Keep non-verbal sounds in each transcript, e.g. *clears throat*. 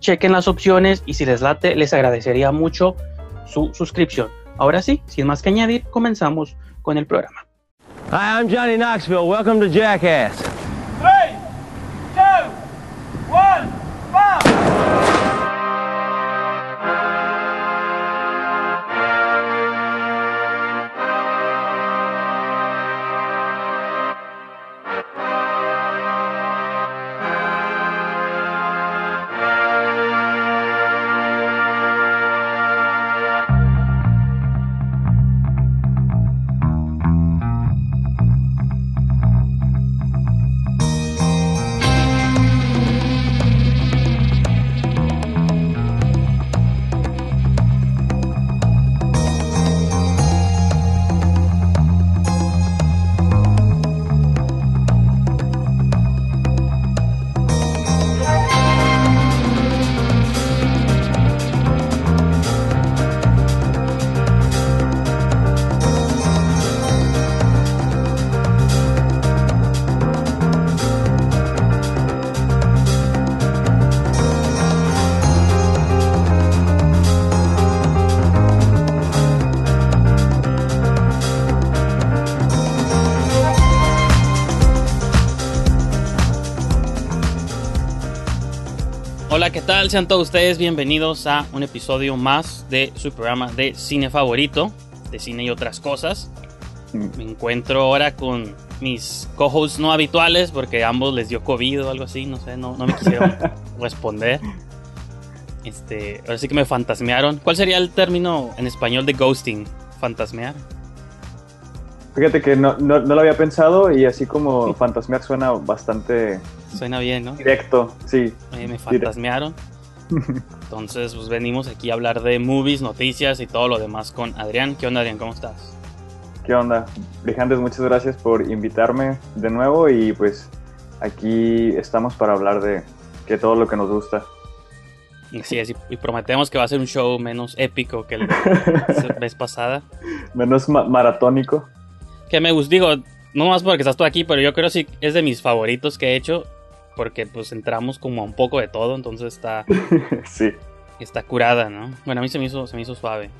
chequen las opciones y si les late, les agradecería mucho su suscripción. Ahora sí, sin más que añadir, comenzamos con el programa. Hi, I'm Johnny Knoxville. Welcome to Jackass. Tal? Sean todos ustedes bienvenidos a un episodio más de su programa de cine favorito, de cine y otras cosas. Me encuentro ahora con mis co-hosts no habituales porque ambos les dio COVID o algo así, no sé, no, no me quisieron *laughs* responder. Este, ahora sí que me fantasmearon. ¿Cuál sería el término en español de ghosting? ¿Fantasmear? Fíjate que no, no, no lo había pensado y así como *laughs* fantasmear suena bastante Suena bien, ¿no? directo, sí. Eh, me fantasmearon. *laughs* Entonces, pues venimos aquí a hablar de movies, noticias y todo lo demás con Adrián. ¿Qué onda, Adrián? ¿Cómo estás? ¿Qué onda? Brijandes, muchas gracias por invitarme de nuevo y pues aquí estamos para hablar de que todo lo que nos gusta. Así es, y, prometemos que va a ser un show menos épico que el *laughs* vez pasada. Menos ma- maratónico. Que me gusta, digo, no más porque estás tú aquí, pero yo creo que sí es de mis favoritos que he hecho. Porque pues entramos como a un poco de todo, entonces está, *laughs* sí. está curada, ¿no? Bueno, a mí se me hizo, se me hizo suave.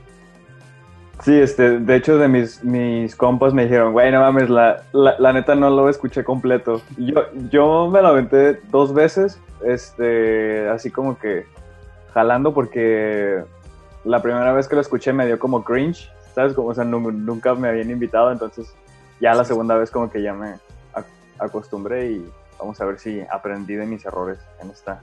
Sí, este, de hecho de mis, mis compas me dijeron, güey, no mames, la, la, la neta no lo escuché completo. Yo, yo me lo aventé dos veces, este, así como que jalando porque la primera vez que lo escuché me dio como cringe, ¿sabes? Como, o sea, nu- nunca me habían invitado, entonces ya la segunda vez como que ya me ac- acostumbré y vamos a ver si aprendí de mis errores en esta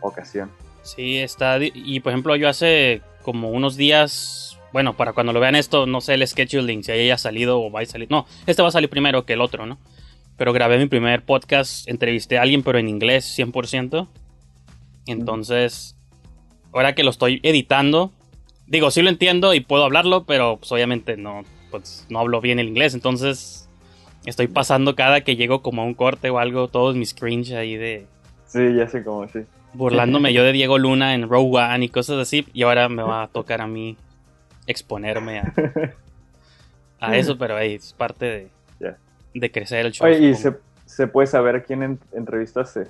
ocasión. Sí, está. Y por ejemplo, yo hace como unos días. Bueno, para cuando lo vean esto, no sé el scheduling, si haya salido o va a salir. No, este va a salir primero que el otro, ¿no? Pero grabé mi primer podcast, entrevisté a alguien, pero en inglés 100%. Entonces, ahora que lo estoy editando, digo, sí lo entiendo y puedo hablarlo, pero pues, obviamente no, pues, no hablo bien el inglés. Entonces, estoy pasando cada que llego como a un corte o algo, todos mis cringe ahí de, Sí, ya sé cómo, sí. burlándome *laughs* yo de Diego Luna en Row One y cosas así. Y ahora me va a tocar a mí exponerme a, a *laughs* eso, pero hey, es parte de, de crecer el show. Oye, ¿y se, puede saber a quién en- entrevistaste?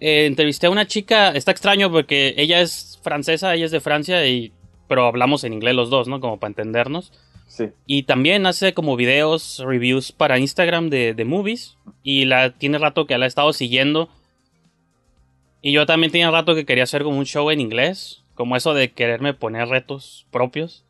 Eh, entrevisté a una chica, está extraño porque ella es francesa, ella es de Francia, y, pero hablamos en inglés los dos, ¿no? Como para entendernos. Sí. Y también hace como videos, reviews para Instagram de, de movies. Y la tiene rato que la he estado siguiendo. Y yo también tenía rato que quería hacer como un show en inglés. Como eso de quererme poner retos propios.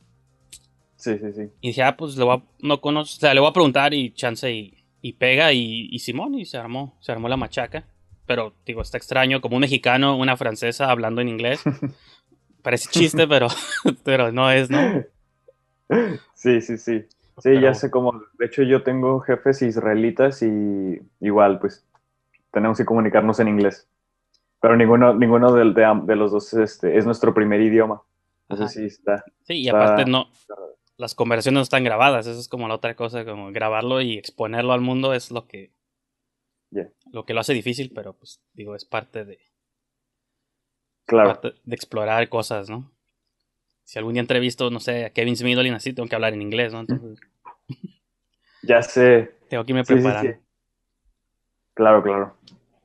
Sí, sí, sí. Y dije, ah, pues le voy a, no conozco, o sea, le voy a preguntar y chance y, y pega y, y Simón y se armó, se armó la machaca. Pero digo, está extraño, como un mexicano, una francesa hablando en inglés. *laughs* Parece chiste, pero, *laughs* pero no es, ¿no? *laughs* Sí, sí, sí. Sí, Pero- ya sé cómo. De hecho, yo tengo jefes israelitas y igual, pues, tenemos que comunicarnos en inglés. Pero ninguno, ninguno de, am- de los dos este, es nuestro primer idioma. Ajá. Entonces sí está. Sí, y Está- aparte no, las conversaciones no están grabadas, eso es como la otra cosa, como grabarlo y exponerlo al mundo es lo que, lo que lo hace difícil, pero pues digo, es parte de, Claro. parte de explorar cosas, ¿no? Si algún día entrevisto, no sé, a Kevin Smith o alguien así, tengo que hablar en inglés, ¿no? Entonces Ya sé. tengo que irme Sí, sí, preparando. sí. Claro, claro.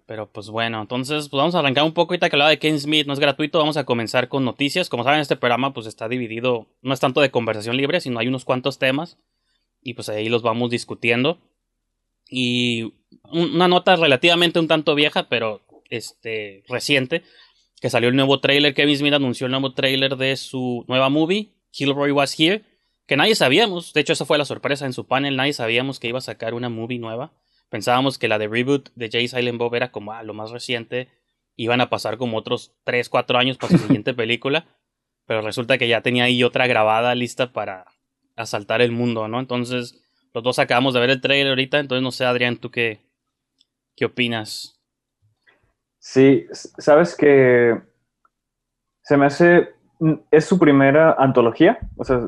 Pero pues bueno, entonces pues vamos a arrancar un poco ahorita que hablaba de Kevin Smith, no es gratuito, vamos a comenzar con noticias. Como saben, este programa pues está dividido, no es tanto de conversación libre, sino hay unos cuantos temas y pues ahí los vamos discutiendo. Y un- una nota relativamente un tanto vieja, pero este reciente, que salió el nuevo trailer, Kevin Smith anunció el nuevo trailer de su nueva movie, Kilroy Was Here, que nadie sabíamos, de hecho esa fue la sorpresa en su panel, nadie sabíamos que iba a sacar una movie nueva. Pensábamos que la de reboot de Jay Silent Bob era como ah, lo más reciente. Iban a pasar como otros 3, 4 años para su *laughs* siguiente película. Pero resulta que ya tenía ahí otra grabada lista para asaltar el mundo, ¿no? Entonces, los dos acabamos de ver el trailer ahorita. Entonces, no sé, Adrián, ¿tú qué, qué opinas? Sí, sabes que se me hace. Es su primera antología. O sea,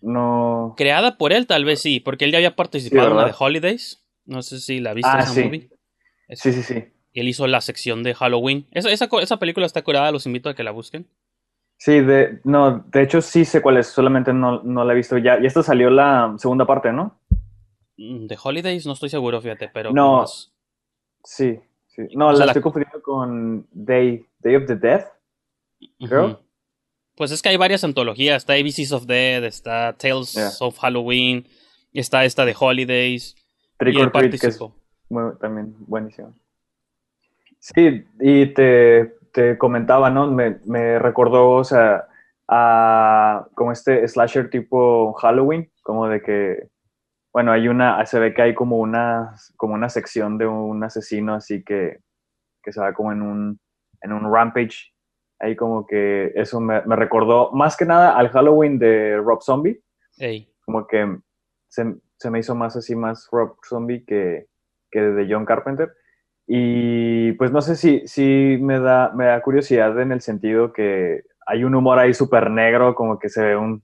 no. Creada por él, tal vez sí, porque él ya había participado Sí, en la de. Holidays. No sé si la viste Ah, esa sí. movie. Es- Sí, sí, sí. Él hizo la sección de Halloween. Esa, esa, esa película está curada, los invito a que la busquen. Sí, de, no, de hecho sí sé cuál es, solamente no, no la he visto ya. Y esta salió la segunda parte, ¿no? Mm, De Holidays no estoy seguro, fíjate, pero No. Sí, sí. No, la la- estoy confundiendo con Day, Day of the Dead. creo. Pues es que hay varias antologías. Está ABCs of Dead, está Tales Yeah. of Halloween, está esta de Holidays. Trick y or Treat, que es participó. muy- también buenísimo. Sí, y te, te comentaba, ¿no? Me, me recordó, o sea, a como este slasher tipo Halloween, como de que, bueno, hay una, se ve que hay como una, como una sección de un asesino así que, que se va como en un, en un rampage. Ahí como que eso me, me recordó más que nada al Halloween de Rob Zombie Ey. como que se, se me hizo más así, más Rob Zombie que, que de John Carpenter. Y pues no sé si, si me, da, me da curiosidad en el sentido que hay un humor ahí súper negro, como que se ve un,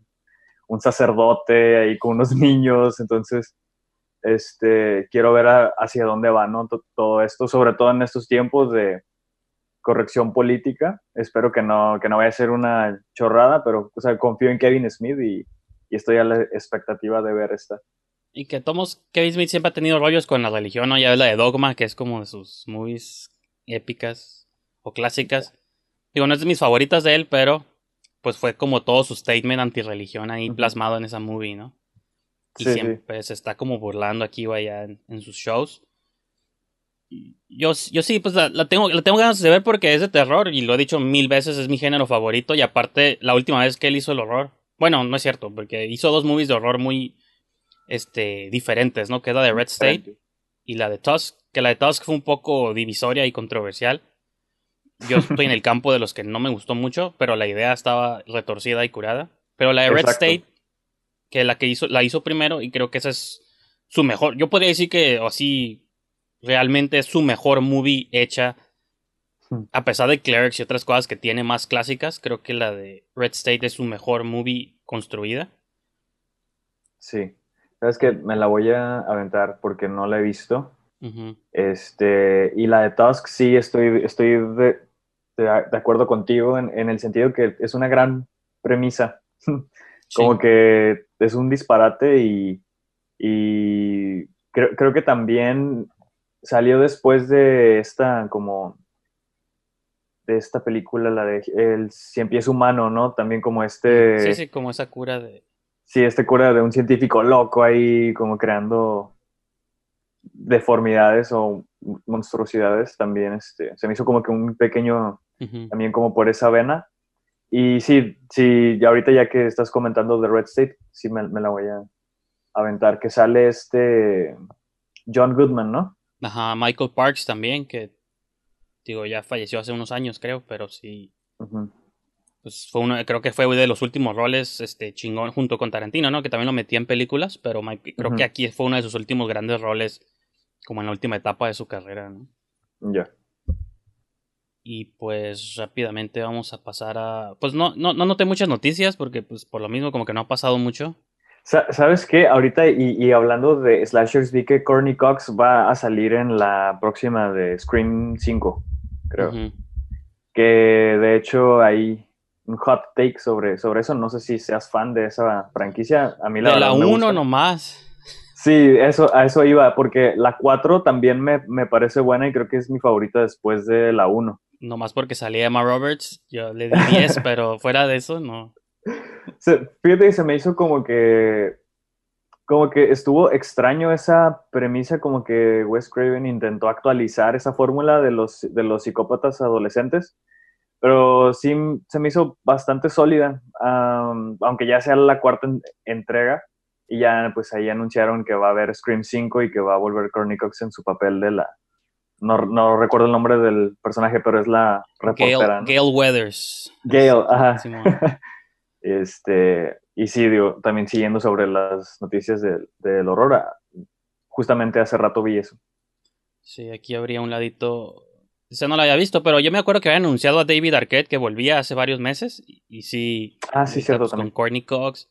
un sacerdote ahí con unos *laughs* niños, entonces este, quiero ver a- hacia dónde va ¿no? To- todo esto, sobre todo en estos tiempos de corrección política. Espero que no, que no vaya a ser una chorrada, pero o sea, confío en Kevin Smith y, y estoy a la expectativa de ver esta. Y que Tomos, Kevin Smith siempre ha tenido rollos con la religión, ¿no? Ya la de Dogma, que es como de sus movies épicas o clásicas. Digo, no es de mis favoritas de él, pero pues fue como todo su statement antirreligión ahí plasmado en esa movie, ¿no? Y Sí, siempre se está como burlando aquí o allá en, en sus shows. Yo, yo sí, pues la, la tengo, la tengo ganas de ver porque es de terror y lo he dicho mil veces, es mi género favorito y aparte la última vez que él hizo el horror, bueno, no es cierto, porque hizo dos movies de horror muy este, diferentes, ¿no? Que es la de Red State y la de Tusk, que la de Tusk fue un poco divisoria y controversial. Yo estoy en el campo de los que no me gustó mucho, pero la idea estaba retorcida y curada. Pero la de Red Exacto. State, que la que hizo, la hizo primero y creo que esa es su mejor. Yo podría decir que así realmente es su mejor movie hecha. Hmm. A pesar de Clerics y otras cosas que tiene más clásicas, creo que la de Red State es su mejor movie construida. Sí. Sabes que me la voy a aventar porque no la he visto. Este, y la de Tusk, sí, estoy, estoy de, de- de acuerdo contigo en, en el sentido que es una gran premisa. *laughs* Como Sí. que es un disparate y, y creo, creo que también salió después de esta, como, de esta película, la de El Cien Pies Humano, ¿no? También como este... Sí, sí, como esa cura de. Sí, este cura de un científico loco ahí como creando deformidades o monstruosidades también este se me hizo como que un pequeño también como por esa vena y sí sí ya ahorita ya que estás comentando de Red State sí me, me la voy a aventar que sale este John Goodman ¿no? Ajá, Michael Parks también, que digo, ya falleció hace unos años, creo, pero sí. Ujú. Pues fue uno, creo que fue de los últimos roles este chingón junto con Tarantino, ¿no? Que también lo metía en películas, pero Mike- creo que aquí fue uno de sus últimos grandes roles, como en la última etapa de su carrera, ¿no? ya Y pues rápidamente vamos a pasar a. Pues no, no, no noté muchas noticias, porque pues por lo mismo como que no ha pasado mucho. Sa- ¿Sabes qué? Ahorita, y, y hablando de slashers, vi que Courtney Cox va a salir en la próxima de Scream 5, creo. Ujú. que de hecho hay un hot take sobre, sobre eso. No sé si seas fan de esa franquicia. A mí la De la verdad me 1 gusta. nomás. Sí, eso, a eso iba, porque la 4 también me, me parece buena y creo que es mi favorita después de la 1. Nomás porque salía Emma Roberts, yo le di 10, *laughs* pero fuera de eso, no. Se- fíjate que se me hizo como que como que estuvo extraño esa premisa, como que Wes Craven intentó actualizar esa fórmula de los, de los psicópatas adolescentes, pero sí se me hizo bastante sólida, am, aunque ya sea la cuarta en- entrega, y ya pues ahí anunciaron que va a haber Scream 5 y que va a volver Courtney Cox en su papel de la... No, no recuerdo el nombre del personaje, pero es la reportera. Gail, ¿no? Gail Weathers. Gale, ajá. Simón. *laughs* Este, y sí, digo, también siguiendo sobre las noticias del, del horror, justamente hace rato vi eso. Sí, aquí habría un ladito. Ese no lo había visto, pero yo me acuerdo que había anunciado a David Arquette que volvía hace varios meses. Y, y sí. Ah, sí, cierto pues, Con. Courtney Cox.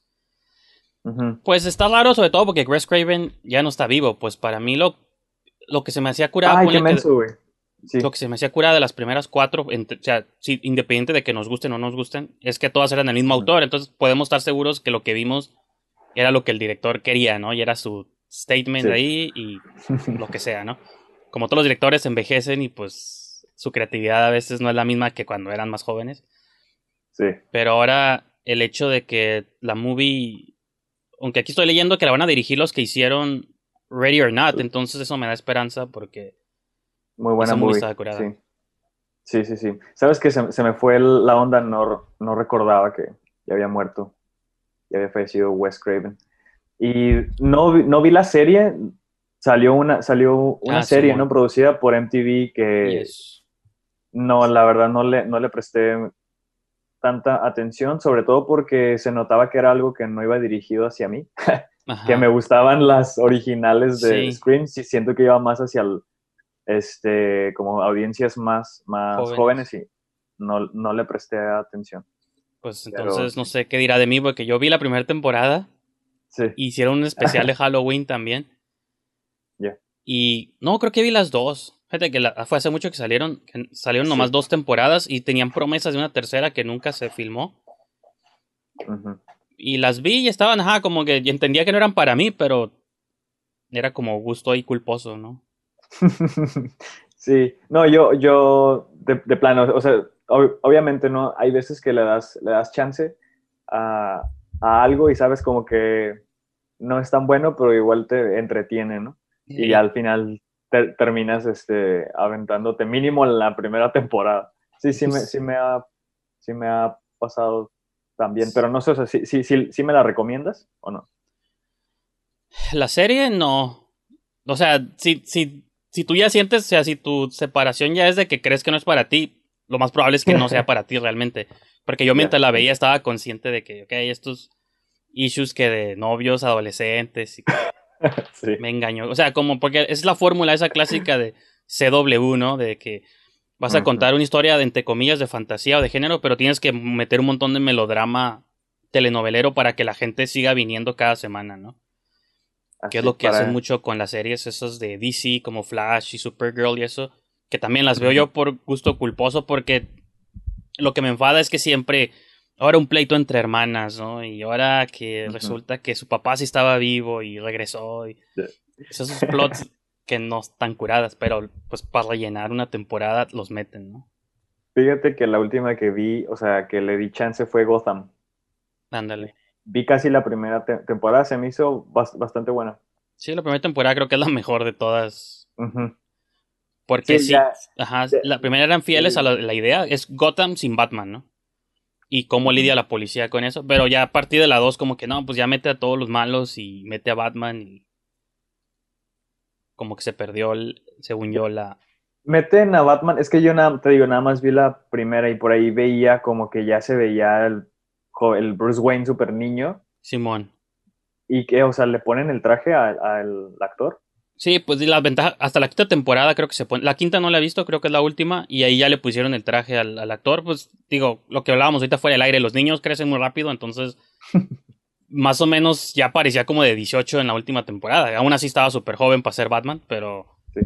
Pues está raro, sobre todo porque Wes Craven ya no está vivo. Pues para mí lo, lo que se me hacía curar. Ay, ponle qué que- menso, güey. Sí, Lo que se me hacía cura de las primeras cuatro, o sea, sí, independiente de que nos gusten o no nos gusten, es que todas eran del mismo autor. Entonces podemos estar seguros que lo que vimos era lo que el director quería, ¿no? Y era su statement Sí. ahí y lo que sea, ¿no? Como todos los directores envejecen y pues su creatividad a veces no es la misma que cuando eran más jóvenes. sí. Pero ahora el hecho de que la movie, aunque aquí estoy leyendo que la van a dirigir los que hicieron Ready or Not, entonces eso me da esperanza porque Muy buena movie curada. Sí. sí, sí, sí. ¿Sabes que se, se me fue el- la onda? No, no recordaba que ya había muerto. Ya había fallecido Wes Craven. Y no, vi- no vi la serie. Salió una, salió una Ah, serie. ¿no? Producida por MTV que... yes. No, la verdad no le, no le presté tanta atención, sobre todo porque se notaba que era algo que no iba dirigido hacia mí, *laughs* que me gustaban las originales de Sí. Scream, sí siento que iba más hacia el, este, como audiencias más, más Jóvenes. jóvenes. y no, no le presté atención. Pues Pero entonces no sé qué dirá de mí, porque yo vi la primera temporada, Sí, hicieron un especial de *laughs* Halloween también. Y no, creo que vi las dos. Fíjate que la- fue hace mucho que salieron, que salieron nomás Sí. dos temporadas y tenían promesas de una tercera que nunca se filmó. ujú. Y las vi y estaban, ajá, como que entendía que no eran para mí, pero era como gusto y culposo, ¿no? *laughs* Sí, no, yo, yo de, de plano, o sea, ob- obviamente no, hay veces que le das, le das chance a, a algo y sabes como que no es tan bueno, pero igual te entretiene, ¿no? Y al final ter- terminas este, aventándote mínimo la primera temporada. Sí, sí me, sí me, ha, sí me ha pasado también, pero no sé, o sea, ¿sí, sí, sí, sí me la recomiendas o no? La serie no. O sea, si, si, si tú ya sientes, o sea, si tu separación ya es de que crees que no es para ti, lo más probable es que no sea *laughs* para ti realmente. Porque yo mientras la veía estaba consciente de que, ok, estos issues que de novios, adolescentes, y *laughs* Sí. me engañó. O sea, como porque es la fórmula esa clásica de CW, ¿no? De que vas a contar una historia de entre comillas de fantasía o de género, pero tienes que meter un montón de melodrama telenovelero para que la gente siga viniendo cada semana, ¿no? que es lo que para- hacen mucho con las series esas de DC como Flash y Supergirl y eso, que también las veo yo por gusto culposo porque lo que me enfada es que siempre ahora un pleito entre hermanas, ¿no? Y ahora que resulta que su papá sí estaba vivo y regresó y esos plots que no están curadas, pero pues para rellenar una temporada los meten, ¿no? Fíjate que la última que vi, o sea, que le di chance fue Gotham. Ándale. Vi casi la primera te- temporada, se me hizo bas- bastante buena. Sí, la primera temporada creo que es la mejor de todas. Porque Sí, sí, ya- ajá, ya- la primera eran fieles sí. a la, la idea, es Gotham sin Batman, ¿no? Y cómo lidia la policía con eso, pero ya a partir de la 2 como que no, pues ya mete a todos los malos y mete a Batman y como que se perdió, el- según yo, la... Meten a Batman, es que yo nada, te digo, nada más vi la primera y por ahí veía como que ya se veía el, el Bruce Wayne super niño Simón. y que, o sea, le ponen el traje al actor. Sí, pues y la ventaja, hasta la quinta temporada creo que se pone, la quinta no la he visto, creo que es la última, y ahí ya le pusieron el traje al, al actor, pues digo, lo que hablábamos ahorita fuera del aire, los niños crecen muy rápido, entonces *laughs* más o menos ya parecía como de 18 en la última temporada, aún así estaba súper joven para ser Batman, pero Sí.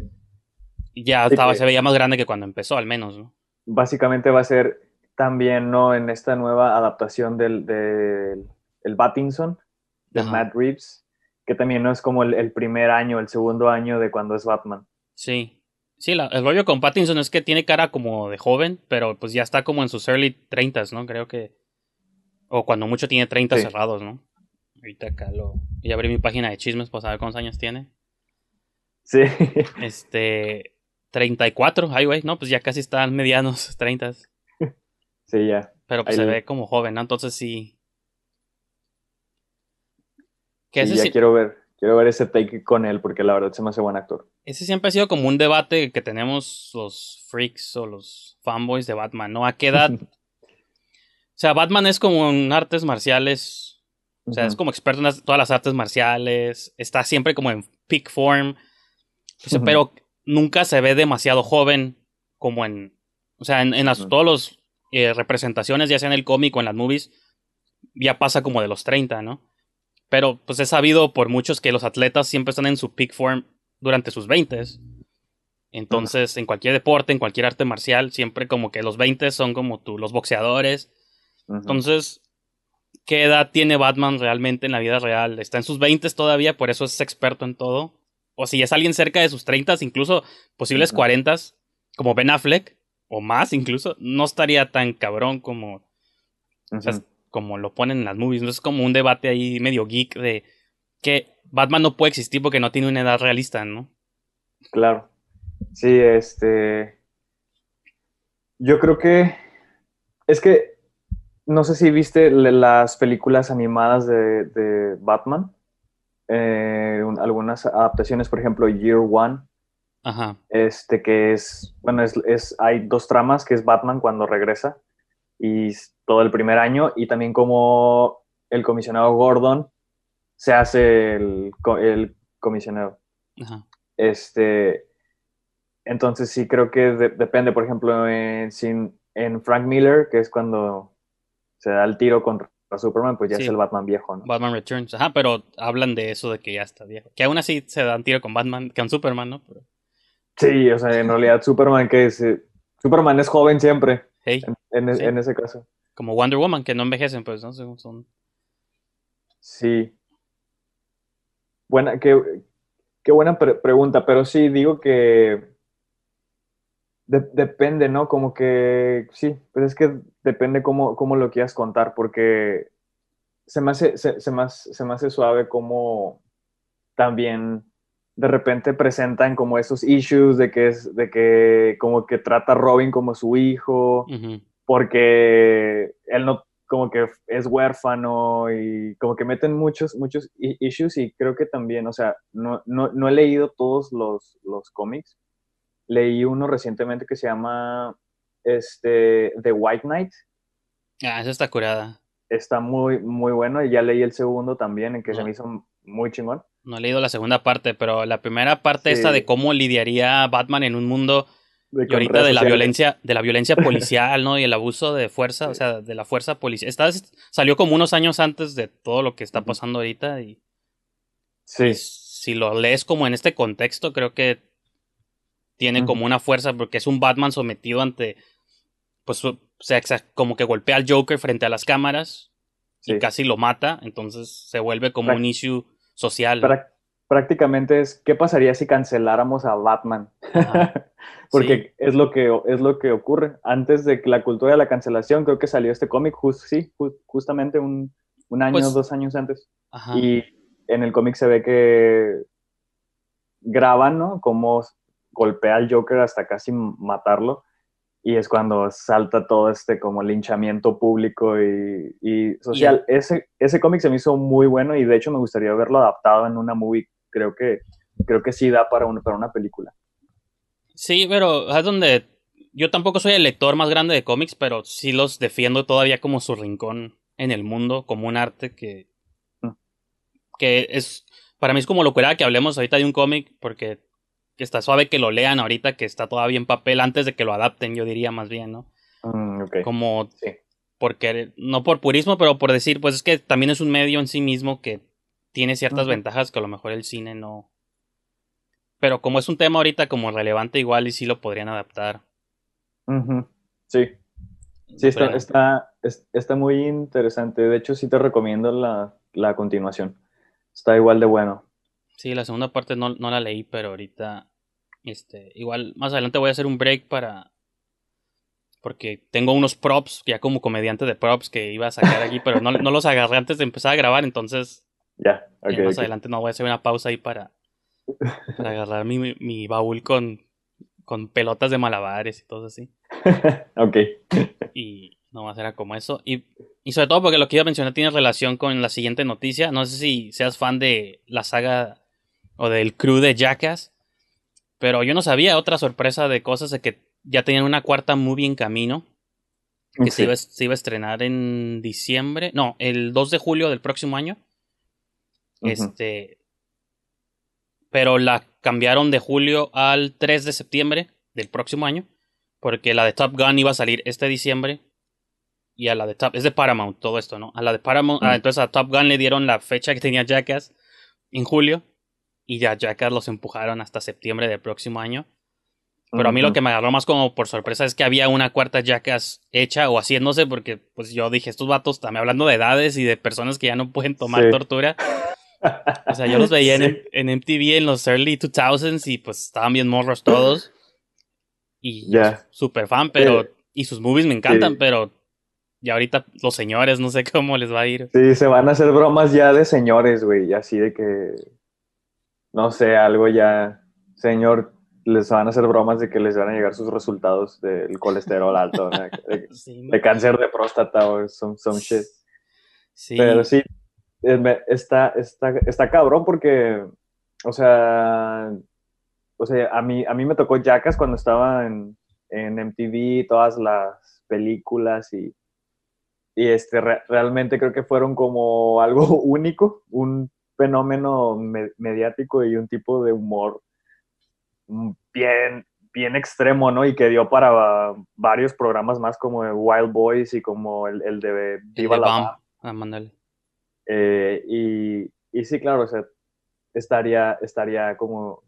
ya estaba, que- se veía más grande que cuando empezó, al menos, ¿no? Básicamente va a ser también, ¿no? En esta nueva adaptación del, del el Battinson, de. Matt Reeves, que también no es como el, el primer año, el segundo año de cuando es Batman. Sí. Sí, la- el rollo con Pattinson es que tiene cara como de joven, pero pues ya está como en sus early 30, ¿no? Creo que... O cuando mucho tiene 30 Sí. cerrados, ¿no? Ahorita acá lo... Voy a abrir mi página de chismes para saber cuántos años tiene. Sí. *laughs* Este... 34, ay güey, no, pues ya casi están medianos *laughs* 30, sí, ya. pero pues Ahí se ve como joven, ¿no? Entonces sí... Que ese, ya quiero ver, quiero ver ese take con él porque la verdad se me hace buen actor. ese siempre ha sido como un debate que tenemos los freaks o los fanboys de Batman, ¿no? ¿A qué edad? *laughs* o sea, Batman es como en artes marciales O sea, es como experto en las- todas las artes marciales. Está siempre como en peak form. Pero nunca se ve demasiado joven como en... O sea, en, en las, las eh, representaciones, ya sea en el cómic o en las movies, ya pasa como de los 30, ¿no? Pero pues es sabido por muchos que los atletas siempre están en su peak form durante sus 20 Entonces, en cualquier deporte, en cualquier arte marcial, siempre como que los 20 son como tú, los boxeadores, entonces, ¿qué edad tiene Batman realmente en la vida real? ¿Está en sus 20 todavía, por eso es experto en todo? O si es alguien cerca de sus 30, incluso posibles Ujú. 40, como Ben Affleck, o más incluso, no estaría tan cabrón como, o sea. Como lo ponen en las movies. No es como un debate ahí medio geek de que Batman no puede existir porque no tiene una edad realista, ¿no? Claro. Sí, este. Yo creo que. Es que. No sé si viste las películas animadas de, de Batman. Eh, un- algunas adaptaciones, por ejemplo, Year One. Ajá. Este que es. Bueno, es, es- hay dos tramas, que es Batman cuando regresa. Y todo el primer año. Y también como el comisionado Gordon se hace el, el comisionado. Ajá. Este, entonces sí creo que de- depende, por ejemplo, en, sin- en Frank Miller, que es cuando se da el tiro contra Superman, pues ya Sí. es el Batman viejo, ¿no? Batman Returns. Ajá, pero hablan de eso de que ya está viejo. Que aún así se dan tiro con Batman, con Superman, ¿no? Pero, Sí, o sea, en realidad Superman que es, eh, Superman es joven siempre, hey, en, en e- Sí. en ese caso. como Wonder Woman, que no envejecen, pues, ¿no? Son- son Sí. Buena, qué, qué buena pre- pregunta, pero sí, digo que de- depende, ¿no? Como que, sí, pues es que depende cómo, cómo lo quieras contar, porque se me hace, se, se me hace, se me hace suave como también de repente presentan como esos issues de que es, de que como que trata a Robin como su hijo, porque él no, como que es huérfano y como que meten muchos, muchos issues y creo que también, o sea, no, no, no he leído todos los, los cómics. Leí uno recientemente que se llama este, The White Knight. Ah, esa está curada. Está muy, muy bueno y ya leí el segundo también, en que se Ah. me hizo muy chingón. No he leído la segunda parte, pero la primera parte Sí. esta de cómo lidiaría Batman en un mundo De y ahorita de la sociales. violencia, de la violencia *laughs* policial, ¿no? Y el abuso de fuerza, o sea, de la fuerza policial. Esta salió como unos años antes de todo lo que está pasando ahorita y Sí, si lo lees como en este contexto, creo que tiene como una fuerza porque es un Batman sometido ante, pues, o sea, como que golpea al Joker frente a las cámaras sí. y casi lo mata, entonces se vuelve como un issue social. prácticamente es, ¿qué pasaría si canceláramos a Batman? *laughs* Porque es, lo que, es lo que ocurre. Antes de que la cultura de la cancelación, creo que salió este cómic, jus- sí, ju- justamente un, un año, Pues- dos años antes. Ajá. Y en el cómic se ve que graban, ¿no? Cómo golpea al Joker hasta casi matarlo. Y es cuando salta todo este como linchamiento público y, y social. Ese, ese cómic se me hizo muy bueno y de hecho me gustaría verlo adaptado en una movie. Creo que, creo que sí da para, un, para una película. Sí, pero es donde yo tampoco soy el lector más grande de cómics, pero sí los defiendo todavía como su rincón en el mundo, como un arte que, Mm. que es, para mí es como locura que hablemos ahorita de un cómic, porque está suave que lo lean ahorita, que está todavía en papel, antes de que lo adapten, yo diría más bien, ¿no? Mm. Como Sí. porque, no por purismo, pero por decir, pues es que también es un medio en sí mismo que tiene ciertas ventajas que a lo mejor el cine no. Pero como es un tema ahorita como relevante igual y sí lo podrían adaptar. Sí. Sí, está, Pero- está, es- está muy interesante. De hecho, sí te recomiendo la, la continuación. Está igual de bueno. Sí, la segunda parte no, no la leí, pero ahorita, este, igual más adelante voy a hacer un break para, porque tengo unos props, ya como comediante de props que iba a sacar aquí, pero no, no los agarré antes de empezar a grabar, entonces Ya, *laughs* ya ok, más adelante no voy a hacer una pausa ahí para, para agarrar mi, mi- mi baúl con, con pelotas de malabares y todo así. *laughs* Ok. Y no va a ser como eso. Y, y sobre todo porque lo que iba a mencionar tiene relación con la siguiente noticia. No sé si seas fan de la saga o del crew de Jackass. Pero yo no sabía otra sorpresa de cosas de que ya tenían una cuarta movie en camino. Que se, iba, a- se iba a estrenar en diciembre. No, el 2 de julio del próximo año. Este. Pero la cambiaron de julio al 3 de septiembre del próximo año. Porque la de Top Gun iba a salir este diciembre. Y a la de Top. Es de Paramount todo esto, ¿no? A la de Paramount. ah, entonces a Top Gun le dieron la fecha que tenía Jackass en julio. Y ya Jackass los empujaron hasta septiembre del próximo año. Pero a mí lo que me agarró más como por sorpresa es que había una cuarta Jackass hecha o haciéndose, porque pues yo dije, estos vatos también hablando de edades y de personas que ya no pueden tomar Sí. tortura. O sea, yo los veía *laughs* Sí. en, en MTV en los early 2000s y pues estaban bien morros todos. Y Ya. super fan, pero... Sí. Y sus movies me encantan, pero... Ya ahorita los señores, no sé *laughs* cómo les va a ir. Sí, se van a hacer bromas ya de señores, güey. Así de que. No sé, algo ya. Señor, les van a hacer bromas de que les van a llegar sus resultados del colesterol alto, ¿no? *laughs* de, Sí, de cáncer de próstata o some, some shit. sí. Pero sí, eh, está, está, está cabrón porque, o sea, o sea, a mí, a mí me tocó Jackass cuando estaba en, en MTV, todas las películas y, y este, re- realmente creo que fueron como algo *laughs* único, un fenómeno me- mediático y un tipo de humor mm, bien, bien extremo, ¿no? Y que dio para varios programas más como Wild Boys y como el, el de El Viva de la Bam. Ah. Eh, y, y sí, claro, o sea, estaría, estaría como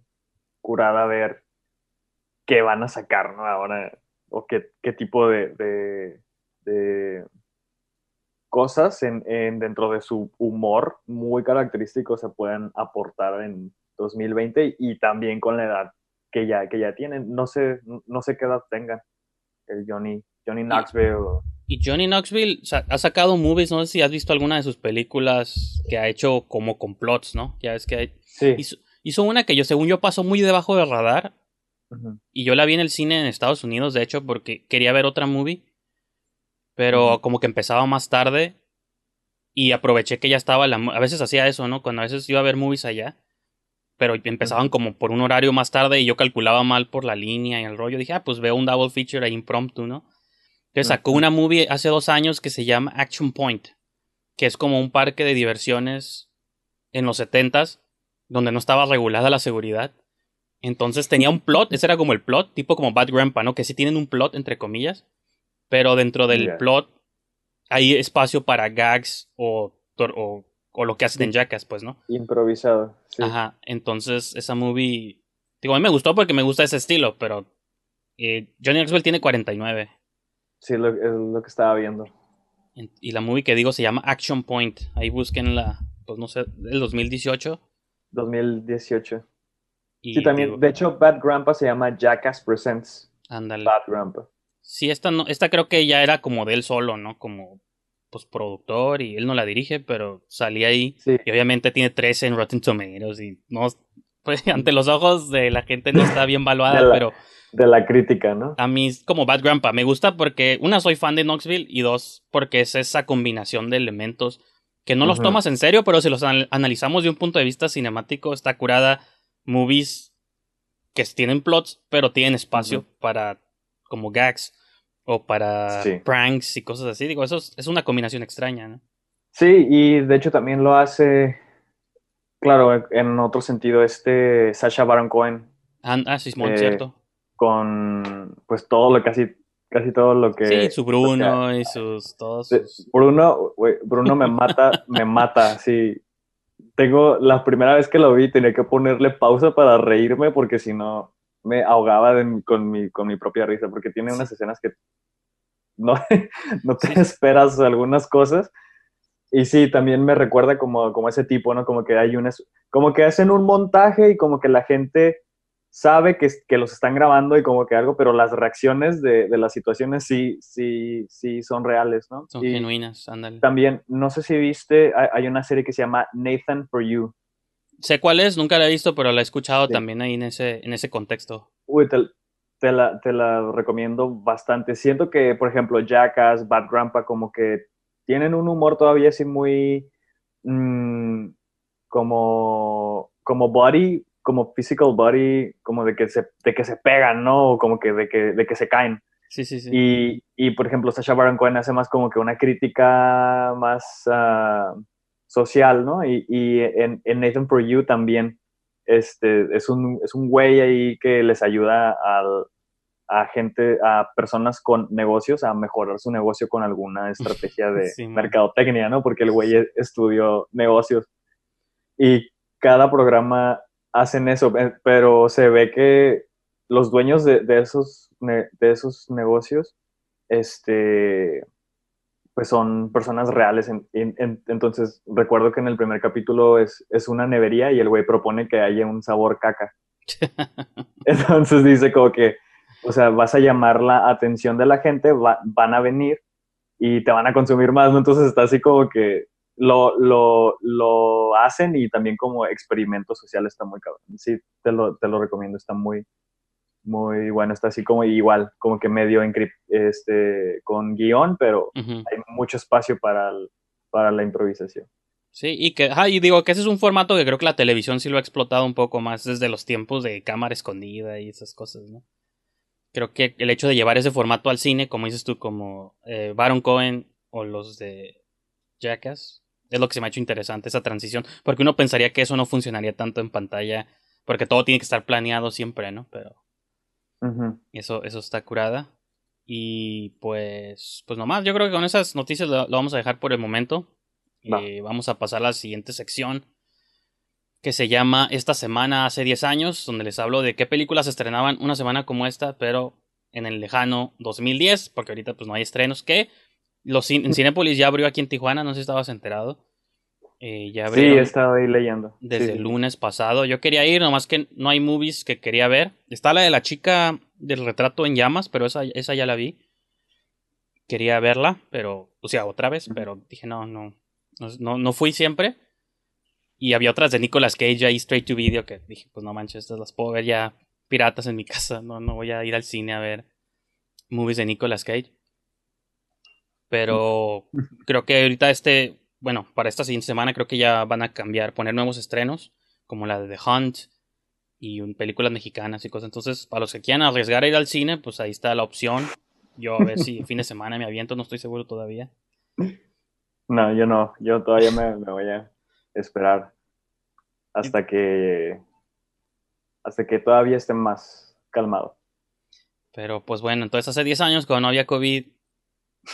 curada ver qué van a sacar, ¿no? Ahora, o qué, qué tipo de, de, de cosas en, en- dentro de su humor muy característico se pueden aportar en 2020 y también con la edad que ya, que ya tienen. No sé, no sé qué edad tengan el Johnny, Johnny Knoxville. Y Johnny Knoxville ha sacado movies, no sé si has visto alguna de sus películas que ha hecho como complots, ¿no? Ya ves que hay... Sí. Su- Hizo una que yo, según yo, pasó muy debajo del radar. Ujú. Y yo la vi en el cine en Estados Unidos, de hecho, porque quería ver otra movie. Pero como que empezaba más tarde. Y aproveché que ya estaba la... A veces hacía eso, ¿no? Cuando a veces iba a ver movies allá. Pero empezaban como por un horario más tarde y yo calculaba mal por la línea y el rollo. Dije, ah, pues veo un double feature ahí impromptu, ¿no? Entonces sacó una movie hace dos años que se llama Action Point. Que es como un parque de diversiones en los setentas donde no estaba regulada la seguridad. Entonces tenía un plot, ese era como el plot, tipo como Bad Grandpa, ¿no? Que sí tienen un plot, entre comillas, pero dentro del plot hay espacio para gags o, o, o lo que hacen en Jackass, pues, ¿no? Improvisado. Sí. Ajá, entonces esa movie, digo, a mí me gustó porque me gusta ese estilo, pero eh, Johnny Knoxville tiene 49 Sí, lo, es lo que estaba viendo. en- y la movie que digo se llama Action Point, ahí busquen la, pues no sé, del 2018. 2018. Y Sí, también. digo, De hecho, Bad Grandpa se llama Jackass Presents ándale. Bad Grandpa. Sí, esta no, esta creo que ya era como de él solo, ¿no? Como pues productor y él no la dirige, pero salía ahí Sí. y obviamente tiene 13 en Rotten Tomatoes y no pues *laughs* ante los ojos de la gente no está bien valuada, la- pero De la crítica, ¿no? a mí es como Bad Grandpa me gusta porque una soy fan de Knoxville y dos porque es esa combinación de elementos que no los tomas en serio, pero si los anal- analizamos de un punto de vista cinemático está curada movies que tienen plots, pero tienen espacio para como gags o para Sí. pranks y cosas así. Digo, eso es, es una combinación extraña, ¿no? Sí, y de hecho también lo hace, claro, en otro sentido, este Sacha Baron Cohen Ah, ah, sí, Eh, cierto. con pues todo lo casi, casi todo lo que. Sí, su Bruno y sus todos sus Bruno, Bruno me mata, me mata, sí. Tengo, la primera vez que lo vi tenía que ponerle pausa para reírme porque si no me ahogaba de- con, mi, con mi propia risa porque tiene unas escenas que no, *laughs* no te esperas algunas cosas. Y sí, también me recuerda como, como ese tipo, ¿no? Como que hay unas, como que hacen un montaje y como que la gente sabe que, que los están grabando y como que algo, pero las reacciones de, de las situaciones sí, sí, sí son reales, ¿no? son Y genuinas, ándale. También, no sé si viste, hay, hay una serie que se llama Nathan for You. Sé cuál es, nunca la he visto, pero la he escuchado Sí. también ahí en ese, en ese contexto. Uy, te, te la, te la recomiendo bastante. Siento que, por ejemplo, Jackass, Bad Grandpa, como que tienen un humor todavía así muy mm, como, como body, como physical body, como de que se, de que se pegan, ¿no? O como que de que, de que se caen. Sí, sí, sí. Y, y, por ejemplo, Sacha Baron Cohen hace más como que una crítica más ah, social, ¿no? Y, y en, en Nathan For You también este, es, un, es un güey ahí que les ayuda al- a gente, a personas con negocios a mejorar su negocio con alguna *laughs* estrategia de Sí, mercadotecnia, ¿no? Porque el güey estudió negocios. Y cada programa hacen eso, pero se ve que los dueños de, de esos, de esos negocios, este, pues son personas reales. En- en- en- entonces, recuerdo que en el primer capítulo es, es una nevería y el güey propone que haya un sabor caca. *laughs* Entonces dice como que, o sea, vas a llamar la atención de la gente, va- van a venir y te van a consumir más, ¿no? Entonces está así como que lo, lo, lo hacen y también como experimento social está muy cabrón. Sí, te lo, te lo recomiendo, está muy, muy bueno, está así como igual, como que medio este, con guion, pero hay mucho espacio para, el- para la improvisación. Sí, y que, ajá, y digo que ese es un formato que creo que la televisión sí lo ha explotado un poco más desde los tiempos de cámara escondida y esas cosas, ¿no? Creo que el hecho de llevar ese formato al cine, como dices tú, como eh, Baron Cohen o los de Jackass, es lo que se me ha hecho interesante, esa transición, porque uno pensaría que eso no funcionaría tanto en pantalla, porque todo tiene que estar planeado siempre, ¿no? Pero Eso, eso está curada. Y pues, pues nomás, yo creo que con esas noticias lo, lo vamos a dejar por el momento. Va. Eh, vamos a pasar a la siguiente sección que se llama Esta semana hace 10 años, donde les hablo de qué películas se estrenaban una semana como esta, pero en el lejano 2010, porque ahorita pues no hay estrenos, que los cin- en Cinépolis ya abrió aquí en Tijuana, no sé si estabas enterado. Eh, ya Sí, he estado ahí leyendo. desde Sí, el sí. lunes pasado. Yo quería ir, nomás que no hay movies que quería ver. Está la de la chica del retrato en llamas, pero esa, esa ya la vi. Quería verla, pero, o sea, otra vez, pero dije, no, no, no, no, no fui siempre. Y había otras de Nicolas Cage ahí, straight to video, que dije, pues no manches, estas las puedo ver ya piratas en mi casa. No, no voy a ir al cine a ver movies de Nicolas Cage. Pero creo que ahorita este, bueno, para esta siguiente semana creo que ya van a cambiar, poner nuevos estrenos, como la de The Hunt y un, películas mexicanas y cosas. Entonces, para los que quieran arriesgar a ir al cine, pues ahí está la opción. Yo a ver si *laughs* fin de semana me aviento, no estoy seguro todavía. No, yo no, yo todavía me, me voy a esperar hasta que hasta que todavía esté más calmado. Pero pues bueno, entonces hace 10 años cuando no había COVID,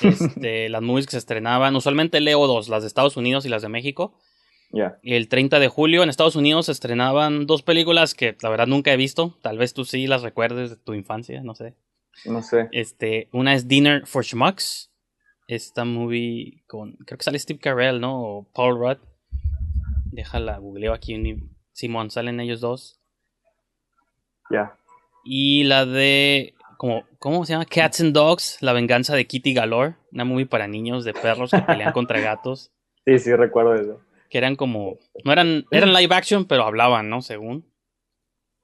este, *laughs* las movies que se estrenaban, usualmente leo dos, las de Estados Unidos y las de México. Ya. El 30 de julio en Estados Unidos se estrenaban dos películas que la verdad nunca he visto. Tal vez tú sí las recuerdes de tu infancia, no sé. No sé. Este, una es Dinner for Schmucks. Esta movie con, creo que sale Steve Carell, ¿no? O Paul Rudd. Déjala, googleo aquí. Simón, salen ellos dos. Ya. Y la de, como, ¿cómo se llama? Cats and Dogs, La venganza de Kitty Galore. Una movie para niños de perros que pelean *laughs* contra gatos. Sí, sí, recuerdo eso. Que eran como, no eran, eran live action, pero hablaban, ¿no? Según.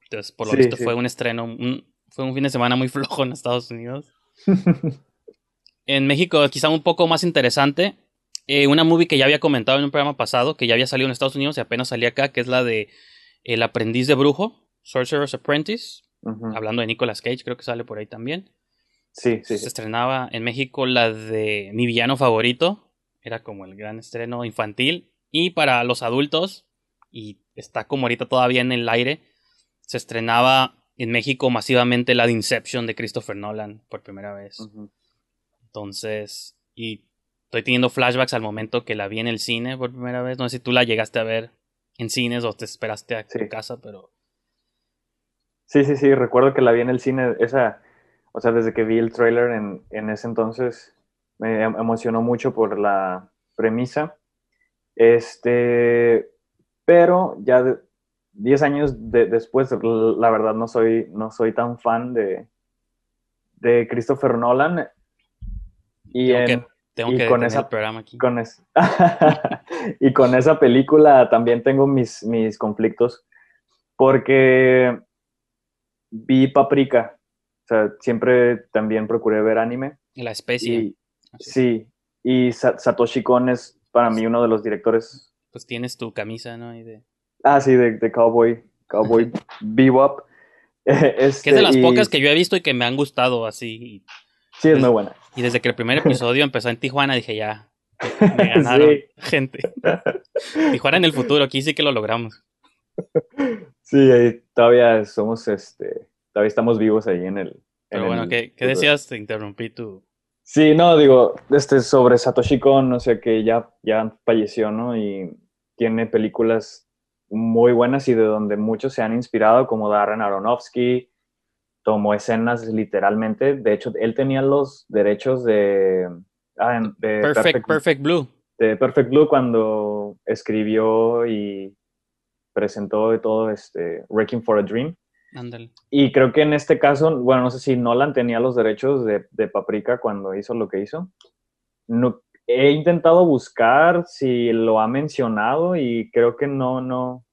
Entonces, por lo visto fue un estreno, fue un fin de semana muy *laughs* flojo en Estados Unidos. *laughs* en México, quizá un poco más interesante. Eh, una movie que ya había comentado en un programa pasado, que ya había salido en Estados Unidos y apenas salía acá, que es la de El aprendiz de brujo, Sorcerer's Apprentice. Hablando de Nicolas Cage, creo que sale por ahí también. Sí, sí. Se estrenaba en México la de Mi villano favorito. Era como el gran estreno infantil. Y para los adultos, y está como ahorita todavía en el aire, se estrenaba en México masivamente la de Inception de Christopher Nolan por primera vez. Entonces, y estoy teniendo flashbacks al momento que la vi en el cine por primera vez. No sé si tú la llegaste a ver en cines o te esperaste a tu casa, pero Sí, sí, sí, recuerdo que la vi en el cine, esa, o sea, desde que vi el trailer en, en ese entonces me em, emocionó mucho por la premisa. Este, pero ya 10 años después, la verdad no soy, no soy tan fan de, de Christopher Nolan. Y, tengo que, con esa, programa aquí. Con *laughs* y con esa película también tengo mis, mis conflictos, porque vi Paprika. O sea, siempre también procuré ver anime. La especie. sí, y Satoshi Kon es para mí uno de los directores. Pues tienes tu camisa, ¿no? Ah, sí, de, Cowboy, Cowboy Bebop. Este, *laughs* que es de las pocas que yo he visto y que me han gustado así. Sí, es muy buena. Y desde que el primer *laughs* episodio empezó en Tijuana dije, ya, me *laughs* ganaron gente. Tijuana en el futuro, aquí sí que lo logramos. Sí, todavía somos, este, todavía estamos vivos ahí en el... Pero bueno, ¿qué, decías? Te interrumpí tu... Sí, no, digo, este, sobre Satoshi Kon, no sé, que ya, ya falleció, ¿no? Y tiene películas muy buenas y de donde muchos se han inspirado, como Darren Aronofsky, tomó escenas literalmente, de hecho, él tenía los derechos de... Ah, Perfect, Perfect Blue. De Perfect Blue cuando escribió y presentó de todo este Wrecking for a Dream. Y creo que en este caso, bueno, no sé si Nolan tenía los derechos de, de Paprika cuando hizo lo que hizo. No, he intentado buscar si lo ha mencionado y creo que no, no,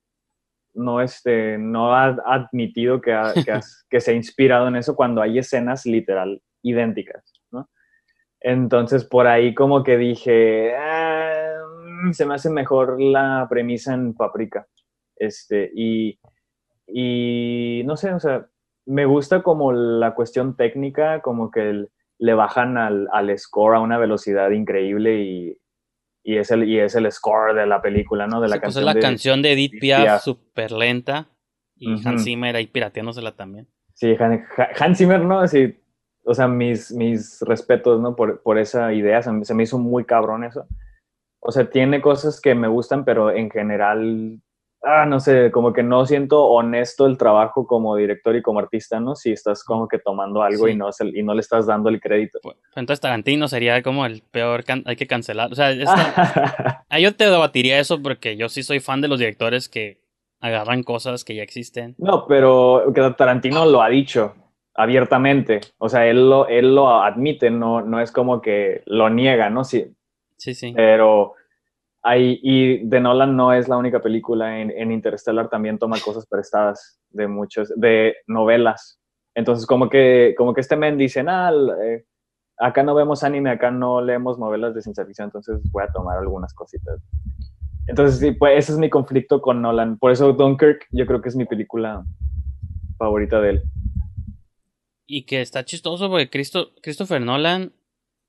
no, este, no ha admitido que, *laughs* que, se ha inspirado en eso cuando hay escenas literal idénticas, ¿no? Entonces por ahí como que dije, ah, se me hace mejor la premisa en Paprika. Este, y, y no sé, o sea, me gusta como la cuestión técnica, como que le bajan al, al, score a una velocidad increíble y, y, es el, y es el score de la película, ¿no? De la canción. Pues es la canción de Edith Piaf, súper lenta y Hans Zimmer ahí pirateándosela también. Sí, Hans Zimmer, ¿no? Sí, o sea, mis, mis respetos, ¿no? Por, por esa idea, se, se me hizo muy cabrón eso. O sea, tiene cosas que me gustan, pero en general ah, no sé, como que no siento honesto el trabajo como director y como artista, ¿no? Si estás como que tomando algo y, no y no le estás dando el crédito. Pues, entonces Tarantino sería como el peor, hay que cancelar. O sea, *laughs* yo te debatiría eso porque yo sí soy fan de los directores que agarran cosas que ya existen. No, pero Tarantino lo ha dicho abiertamente, o sea, él lo, él lo admite, no, no es como que lo niega, ¿no? Sí, sí, sí. Pero Hay, y de Nolan no es la única película. En, en Interstellar también toma cosas prestadas de muchos, de novelas. Entonces, como que, como que este men dice, ah, acá no vemos anime, acá no leemos novelas de ciencia ficción, entonces voy a tomar algunas cositas. Entonces, sí, pues ese es mi conflicto con Nolan. Por eso Dunkirk yo creo que es mi película favorita de él. Y que está chistoso porque Cristo, Christopher Nolan,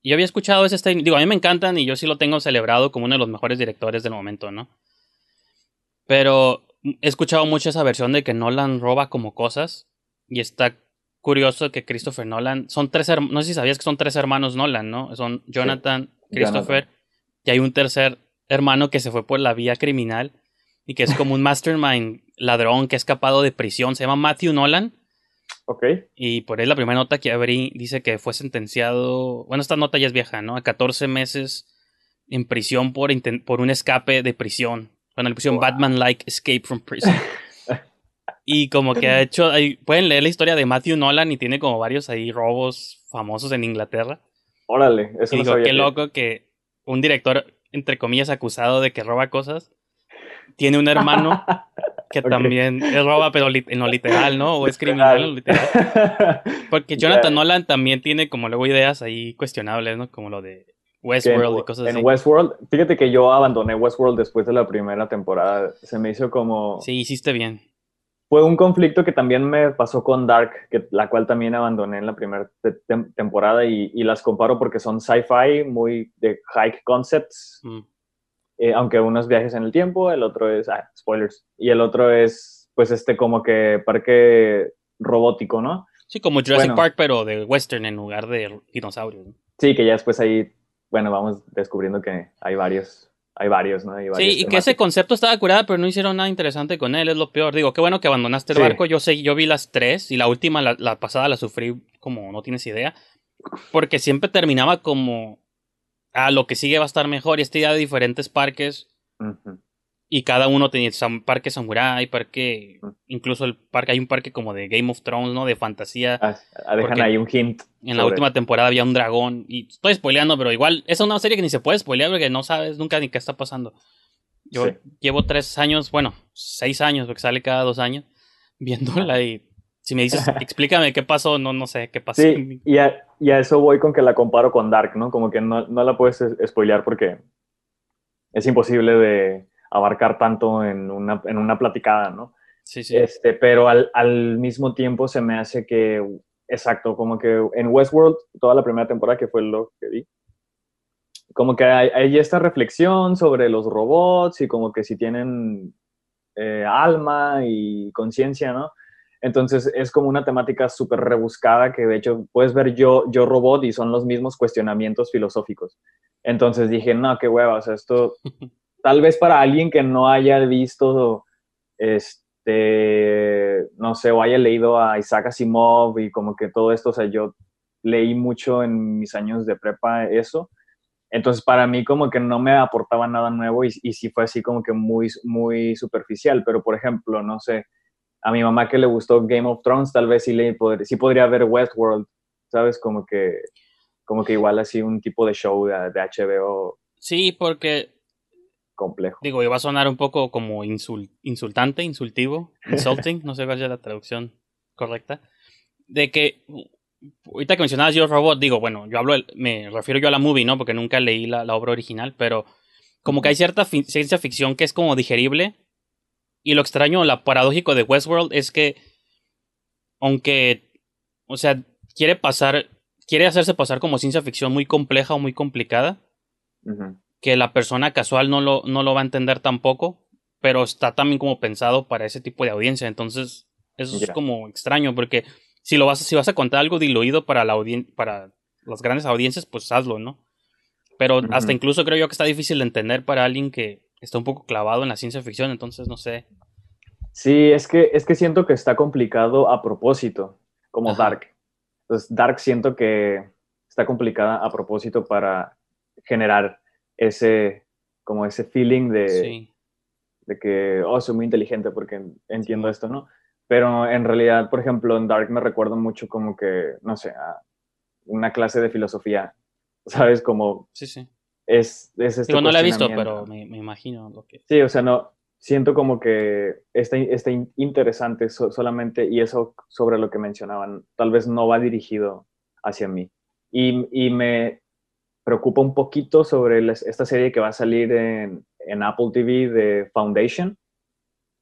yo había escuchado ese statement, digo, a mí me encantan y yo sí lo tengo celebrado como uno de los mejores directores del momento, ¿no? Pero he escuchado mucho esa versión de que Nolan roba como cosas y está curioso que Christopher Nolan, son tres, no sé si sabías que son tres hermanos Nolan, ¿no? Son Jonathan, Christopher y hay un tercer hermano que se fue por la vía criminal y que es como un *laughs* mastermind ladrón que ha escapado de prisión, se llama Matthew Nolan. Ok. Y por ahí la primera nota que abrí dice que fue sentenciado, bueno, esta nota ya es vieja, ¿no? A 14 meses en prisión por, por un escape de prisión. Bueno, le pusieron Batman-like Escape from Prison. *laughs* y como que ha hecho, pueden leer la historia de Matthew Nolan y tiene como varios ahí robos famosos en Inglaterra. Órale, eso y digo, qué loco que un director, entre comillas, acusado de que roba cosas, tiene un hermano *laughs* que también es roba, pero en lo literal, ¿no? O es criminal en lo literal. *laughs* Porque Jonathan Nolan también tiene como luego ideas ahí cuestionables, ¿no? Como lo de Westworld y cosas así. En Westworld, fíjate que yo abandoné Westworld después de la primera temporada. Se me hizo como. Sí, hiciste bien. Fue un conflicto que también me pasó con Dark, que, la cual también abandoné en la primera temporada y, las comparo porque son sci-fi, muy de high concepts. Mm. Eh, aunque uno es viajes en el tiempo, el otro es, ah, spoilers, y el otro es, pues, este como que parque robótico, ¿no? Sí, como Jurassic Park, pero de western en lugar de dinosaurios. Sí, que ya después ahí, bueno, vamos descubriendo que hay varios, hay varios, ¿no? Hay sí, y que ese concepto estaba curado, pero no hicieron nada interesante con él, es lo peor. Digo, qué bueno que abandonaste el barco, yo sé, yo vi las tres, y la última, la, la pasada la sufrí como no tienes idea, porque siempre terminaba como ah, lo que sigue va a estar mejor. Y este día de diferentes parques. Y cada uno tenía parque samurai, parque. Incluso el parque, hay un parque como de Game of Thrones, ¿no? De fantasía. Ah, ah dejan ahí un hint. En la última temporada había un dragón. Y estoy spoileando, pero igual, es una serie que ni se puede spoilear porque no sabes nunca ni qué está pasando. Yo llevo tres años, bueno, seis años, porque sale cada dos años, *laughs* viéndola y si me dices, *laughs* explícame qué pasó, no, no sé qué pasó. Sí, y a, y a, eso voy con que la comparo con Dark, ¿no? Como que no, no la puedes spoilear porque es imposible de abarcar tanto en una, en una platicada, ¿no? Sí, sí. Este, pero al, al mismo tiempo se me hace que, exacto, como que en Westworld, toda la primera temporada que fue lo que vi, como que hay, hay esta reflexión sobre los robots y como que si tienen eh, alma y conciencia, ¿no? Entonces es como una temática súper rebuscada que de hecho puedes ver yo, yo robot y son los mismos cuestionamientos filosóficos. Entonces dije, no, qué huevas, esto *laughs* tal vez para alguien que no haya visto, este, no sé, o haya leído a Isaac Asimov y como que todo esto, o sea, yo leí mucho en mis años de prepa eso. Entonces, para mí como que no me aportaba nada nuevo y, y sí fue así como que muy, muy superficial. Pero, por ejemplo, no sé, a mi mamá que le gustó Game of Thrones, tal vez sí, le podría, sí podría ver Westworld, ¿sabes? Como que, como que igual así un tipo de show de, HBO. Sí, porque... Complejo. Digo, iba a sonar un poco como insultante, insultivo, *laughs* insulting, no sé cuál es la traducción correcta. De que, ahorita que mencionabas Yo Robot, digo, bueno, yo hablo, me refiero yo a la movie, ¿no? Porque nunca leí la, la obra original, pero como que hay cierta ciencia ficción que es como digerible y lo extraño, lo paradójico de Westworld es que, aunque, o sea, quiere pasar, quiere hacerse pasar como ciencia ficción muy compleja o muy complicada, que la persona casual no lo, no lo va a entender tampoco, pero está también como pensado para ese tipo de audiencia. Entonces, eso es como extraño, porque si lo vas, si vas a contar algo diluido para la para las grandes audiencias, pues hazlo, ¿no? Pero hasta incluso creo yo que está difícil de entender para alguien que está un poco clavado en la ciencia ficción, entonces no sé. Sí, es que, es que siento que está complicado a propósito, como Dark. Entonces, Dark siento que está complicada a propósito para generar ese, como ese feeling de, de que, oh, soy muy inteligente porque entiendo esto, ¿no? Pero en realidad, por ejemplo, en Dark me recuerdo mucho como que, no sé, a una clase de filosofía, *laughs* ¿sabes? Como sí, sí es, es este Digo, no la he visto, pero me, me imagino lo que... Sí, o sea, no, siento como que está, está in- interesante so- solamente, y eso sobre lo que mencionaban, tal vez no va dirigido hacia mí. Y, y me preocupa un poquito sobre esta serie que va a salir en, en Apple TV de Foundation,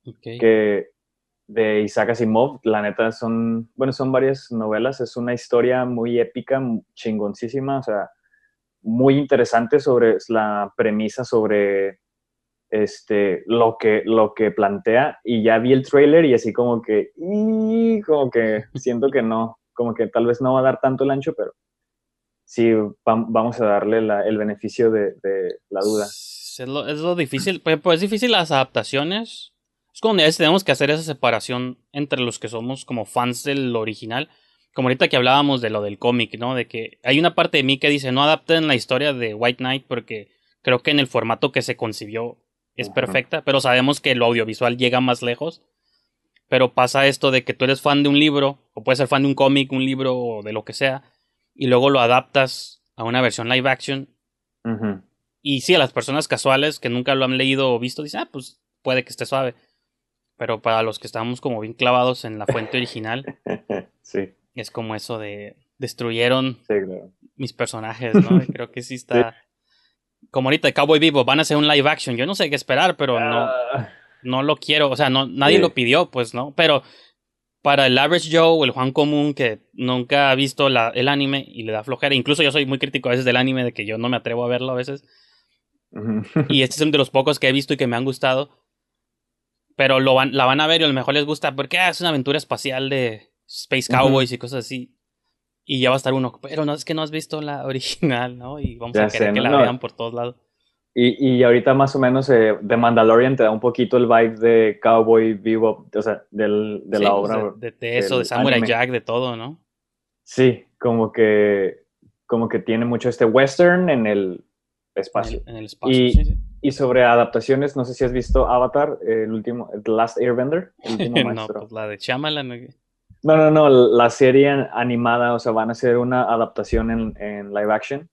Ok. que de Isaac Asimov, la neta son, bueno, son varias novelas, es una historia muy épica, chingoncísima, o sea, muy interesante sobre la premisa sobre este, lo que, lo que plantea y ya vi el trailer y así como que, y como que siento que no, como que tal vez no va a dar tanto el ancho, pero sí vam- vamos a darle el beneficio de, la duda. Es lo, es lo difícil, pues, es difícil las adaptaciones. Es como a veces tenemos que hacer esa separación entre los que somos como fans del original. Como ahorita que hablábamos de lo del cómic, ¿no? De que hay una parte de mí que dice no adapten la historia de White Knight porque creo que en el formato que se concibió es perfecta, pero sabemos que lo audiovisual llega más lejos. Pero pasa esto de que tú eres fan de un libro, o puedes ser fan de un cómic, un libro, o de lo que sea, y luego lo adaptas a una versión live action y sí, a las personas casuales que nunca lo han leído o visto, dicen, ah, pues puede que esté suave. Pero para los que estamos como bien clavados en la fuente original, *laughs* Sí, es como eso de destruyeron sí, claro. mis personajes, ¿no? Y creo que sí está. *laughs* Como ahorita de Cowboy Vivo, van a hacer un live action. Yo no sé qué esperar, pero no, Ah, no lo quiero. O sea, no, nadie Sí. lo pidió, pues, ¿no? Pero para el average Joe o el Juan común que nunca ha visto la- el anime y le da flojera, incluso yo soy muy crítico a veces del anime, de que yo no me atrevo a verlo a veces. Y este es de los pocos que he visto y que me han gustado. Pero lo van, la van a ver y a lo mejor les gusta porque ah, es una aventura espacial de Space. Cowboys y cosas así. Y ya va a estar uno, pero no es que no has visto la *laughs* original, ¿no? Y vamos Ya a querer sé, que no, la no. vean por todos lados. Y, y ahorita más o menos eh, The Mandalorian te da un poquito el vibe de Cowboy Bebop, o sea, del, de Sí, la pues, obra. de, de- de eso, de Samurai anime. Jack, de todo, ¿no? Sí, como que, como que tiene mucho este western en el En espacio. el, en el espacio. Y- sí, sí. Y sobre adaptaciones, no sé si has visto Avatar, el último, The Last Airbender, el *laughs* último no, pues la de Shyamalan. ¿No? No, no, la serie animada, o sea, van a hacer una adaptación en, en live action,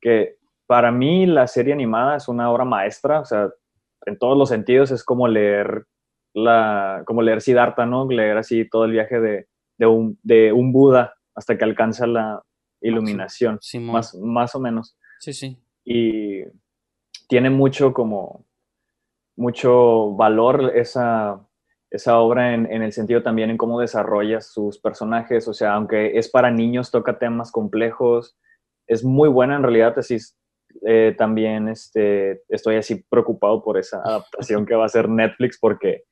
que para mí la serie animada es una obra maestra, o sea, en todos los sentidos es como leer la, como leer Siddhartha, ¿no? Leer así todo el viaje de, de un, de un Buda hasta que alcanza la iluminación, más, más o menos. Sí, sí. Y tiene mucho como, mucho valor esa, esa obra en, en el sentido también en cómo desarrolla sus personajes, o sea, aunque es para niños, toca temas complejos, es muy buena en realidad, así es, eh, también este, estoy así preocupado por esa *laughs* adaptación que va a hacer Netflix porque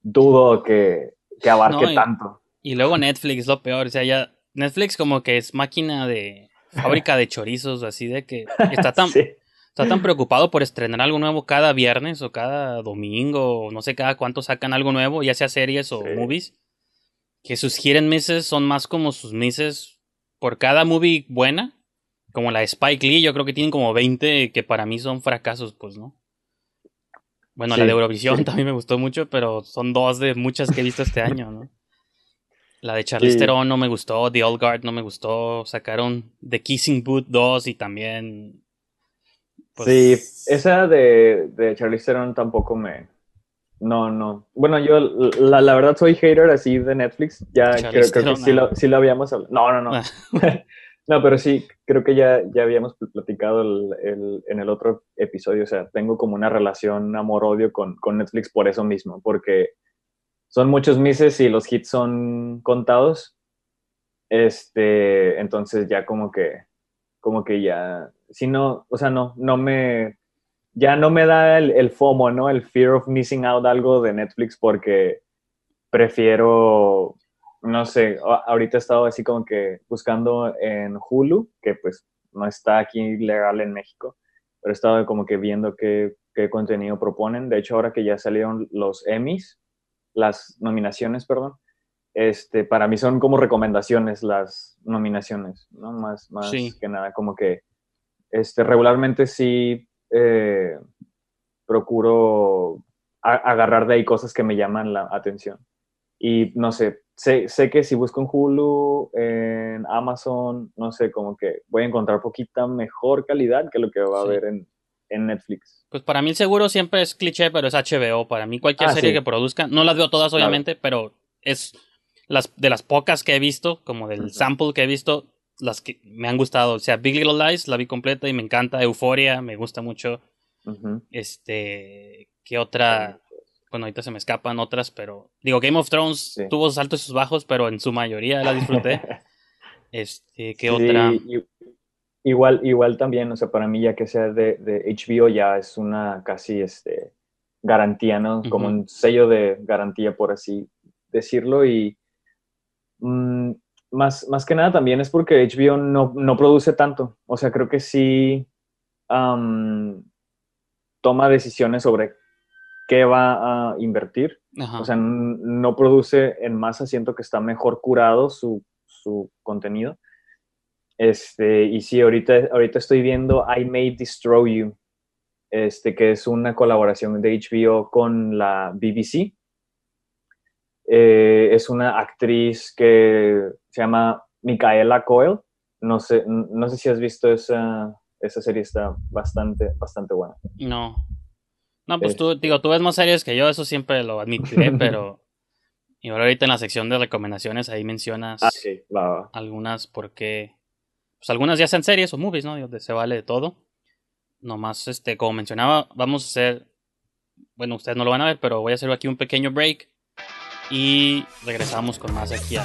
dudo que, que abarque No, y- tanto. Y luego Netflix, lo peor. O sea, ya. Netflix como que es máquina de. Fábrica de chorizos, así de que está *laughs* tan, Sí, está tan preocupado por estrenar algo nuevo cada viernes o cada domingo, o no sé cada cuánto sacan algo nuevo, ya sea series o Sí. movies, que sus giren meses son más como sus meses por cada movie buena, como la de Spike Lee, yo creo que tienen como 20 que para mí son fracasos, pues, ¿no? Bueno, la de Eurovisión sí. *laughs* también me gustó mucho, pero son dos de muchas que he visto este año, ¿no? La de Charlize. Theron no me gustó, The Old Guard no me gustó, sacaron The Kissing Booth 2 y también... pues, sí, esa de, de Charlize Theron tampoco me... No, no. Bueno, yo la, la verdad soy hater así de Netflix. Ya creo, creo que sí ah. lo, sí lo habíamos hablado. No, no, no. Ah. *laughs* No, pero sí, creo que ya, ya habíamos platicado el- el- en el otro episodio. O sea, tengo como una relación amor-odio con, con Netflix por eso mismo, porque son muchos meses y los hits son contados. Este, entonces ya como que, como que ya, si no, o sea, no, no me, ya no me da el, el FOMO, ¿no? El fear of missing out algo de Netflix porque prefiero, no sé, ahorita he estado así como que buscando en Hulu, que pues no está aquí legal en México, pero he estado como que viendo qué, qué contenido proponen. De hecho, ahora que ya salieron los Emmys, las nominaciones, perdón, este, para mí son como recomendaciones las nominaciones, ¿no? Más, más Sí. que nada, como que este, regularmente sí eh, procuro a- agarrar de ahí cosas que me llaman la atención. Y no sé, sé, sé que si busco en Hulu, en Amazon, no sé, como que voy a encontrar poquita mejor calidad que lo que va a haber en, en Netflix. Pues para mí el seguro siempre es cliché, pero es HBO. Para mí cualquier Ah, serie sí. que produzcan, no las veo todas Claro. obviamente, pero es las de las pocas que he visto, como del sample que he visto, las que me han gustado. O sea, Big Little Lies la vi completa y me encanta. Euphoria me gusta mucho. Este, ¿qué otra? Bueno, ahorita se me escapan otras, pero digo, Game of Thrones Sí. tuvo sus altos y sus bajos, pero en su mayoría la disfruté. *laughs* Este, ¿qué Sí, otra? Igual, igual también, o sea, para mí ya que sea de, de HBO ya es una casi este, garantía, ¿no? Como un sello de garantía, por así decirlo. Y mm, más, más que nada también es porque HBO no, no produce tanto. O sea, creo que sí am, toma decisiones sobre qué va a invertir. Ajá. O sea, no produce en masa, siento que está mejor curado su, su contenido. Este, y sí, ahorita, ahorita estoy viendo I May Destroy You, este, que es una colaboración de HBO con la BBC. Eh, es una actriz que se llama Micaela Coel. No sé, no sé si has visto esa, esa serie, está bastante, bastante buena. No. No, pues Es- tú, digo, tú ves más series que yo, eso siempre lo admitiré, *laughs* pero. Y ahora ahorita en la sección de recomendaciones ahí mencionas Ah, sí, va, va. algunas porque. Pues algunas ya sean series o movies, ¿no? Donde se vale de todo. Nomás, este, como mencionaba, vamos a hacer. Bueno, ustedes no lo van a ver, pero voy a hacer aquí un pequeño break. Y regresamos con más aquí a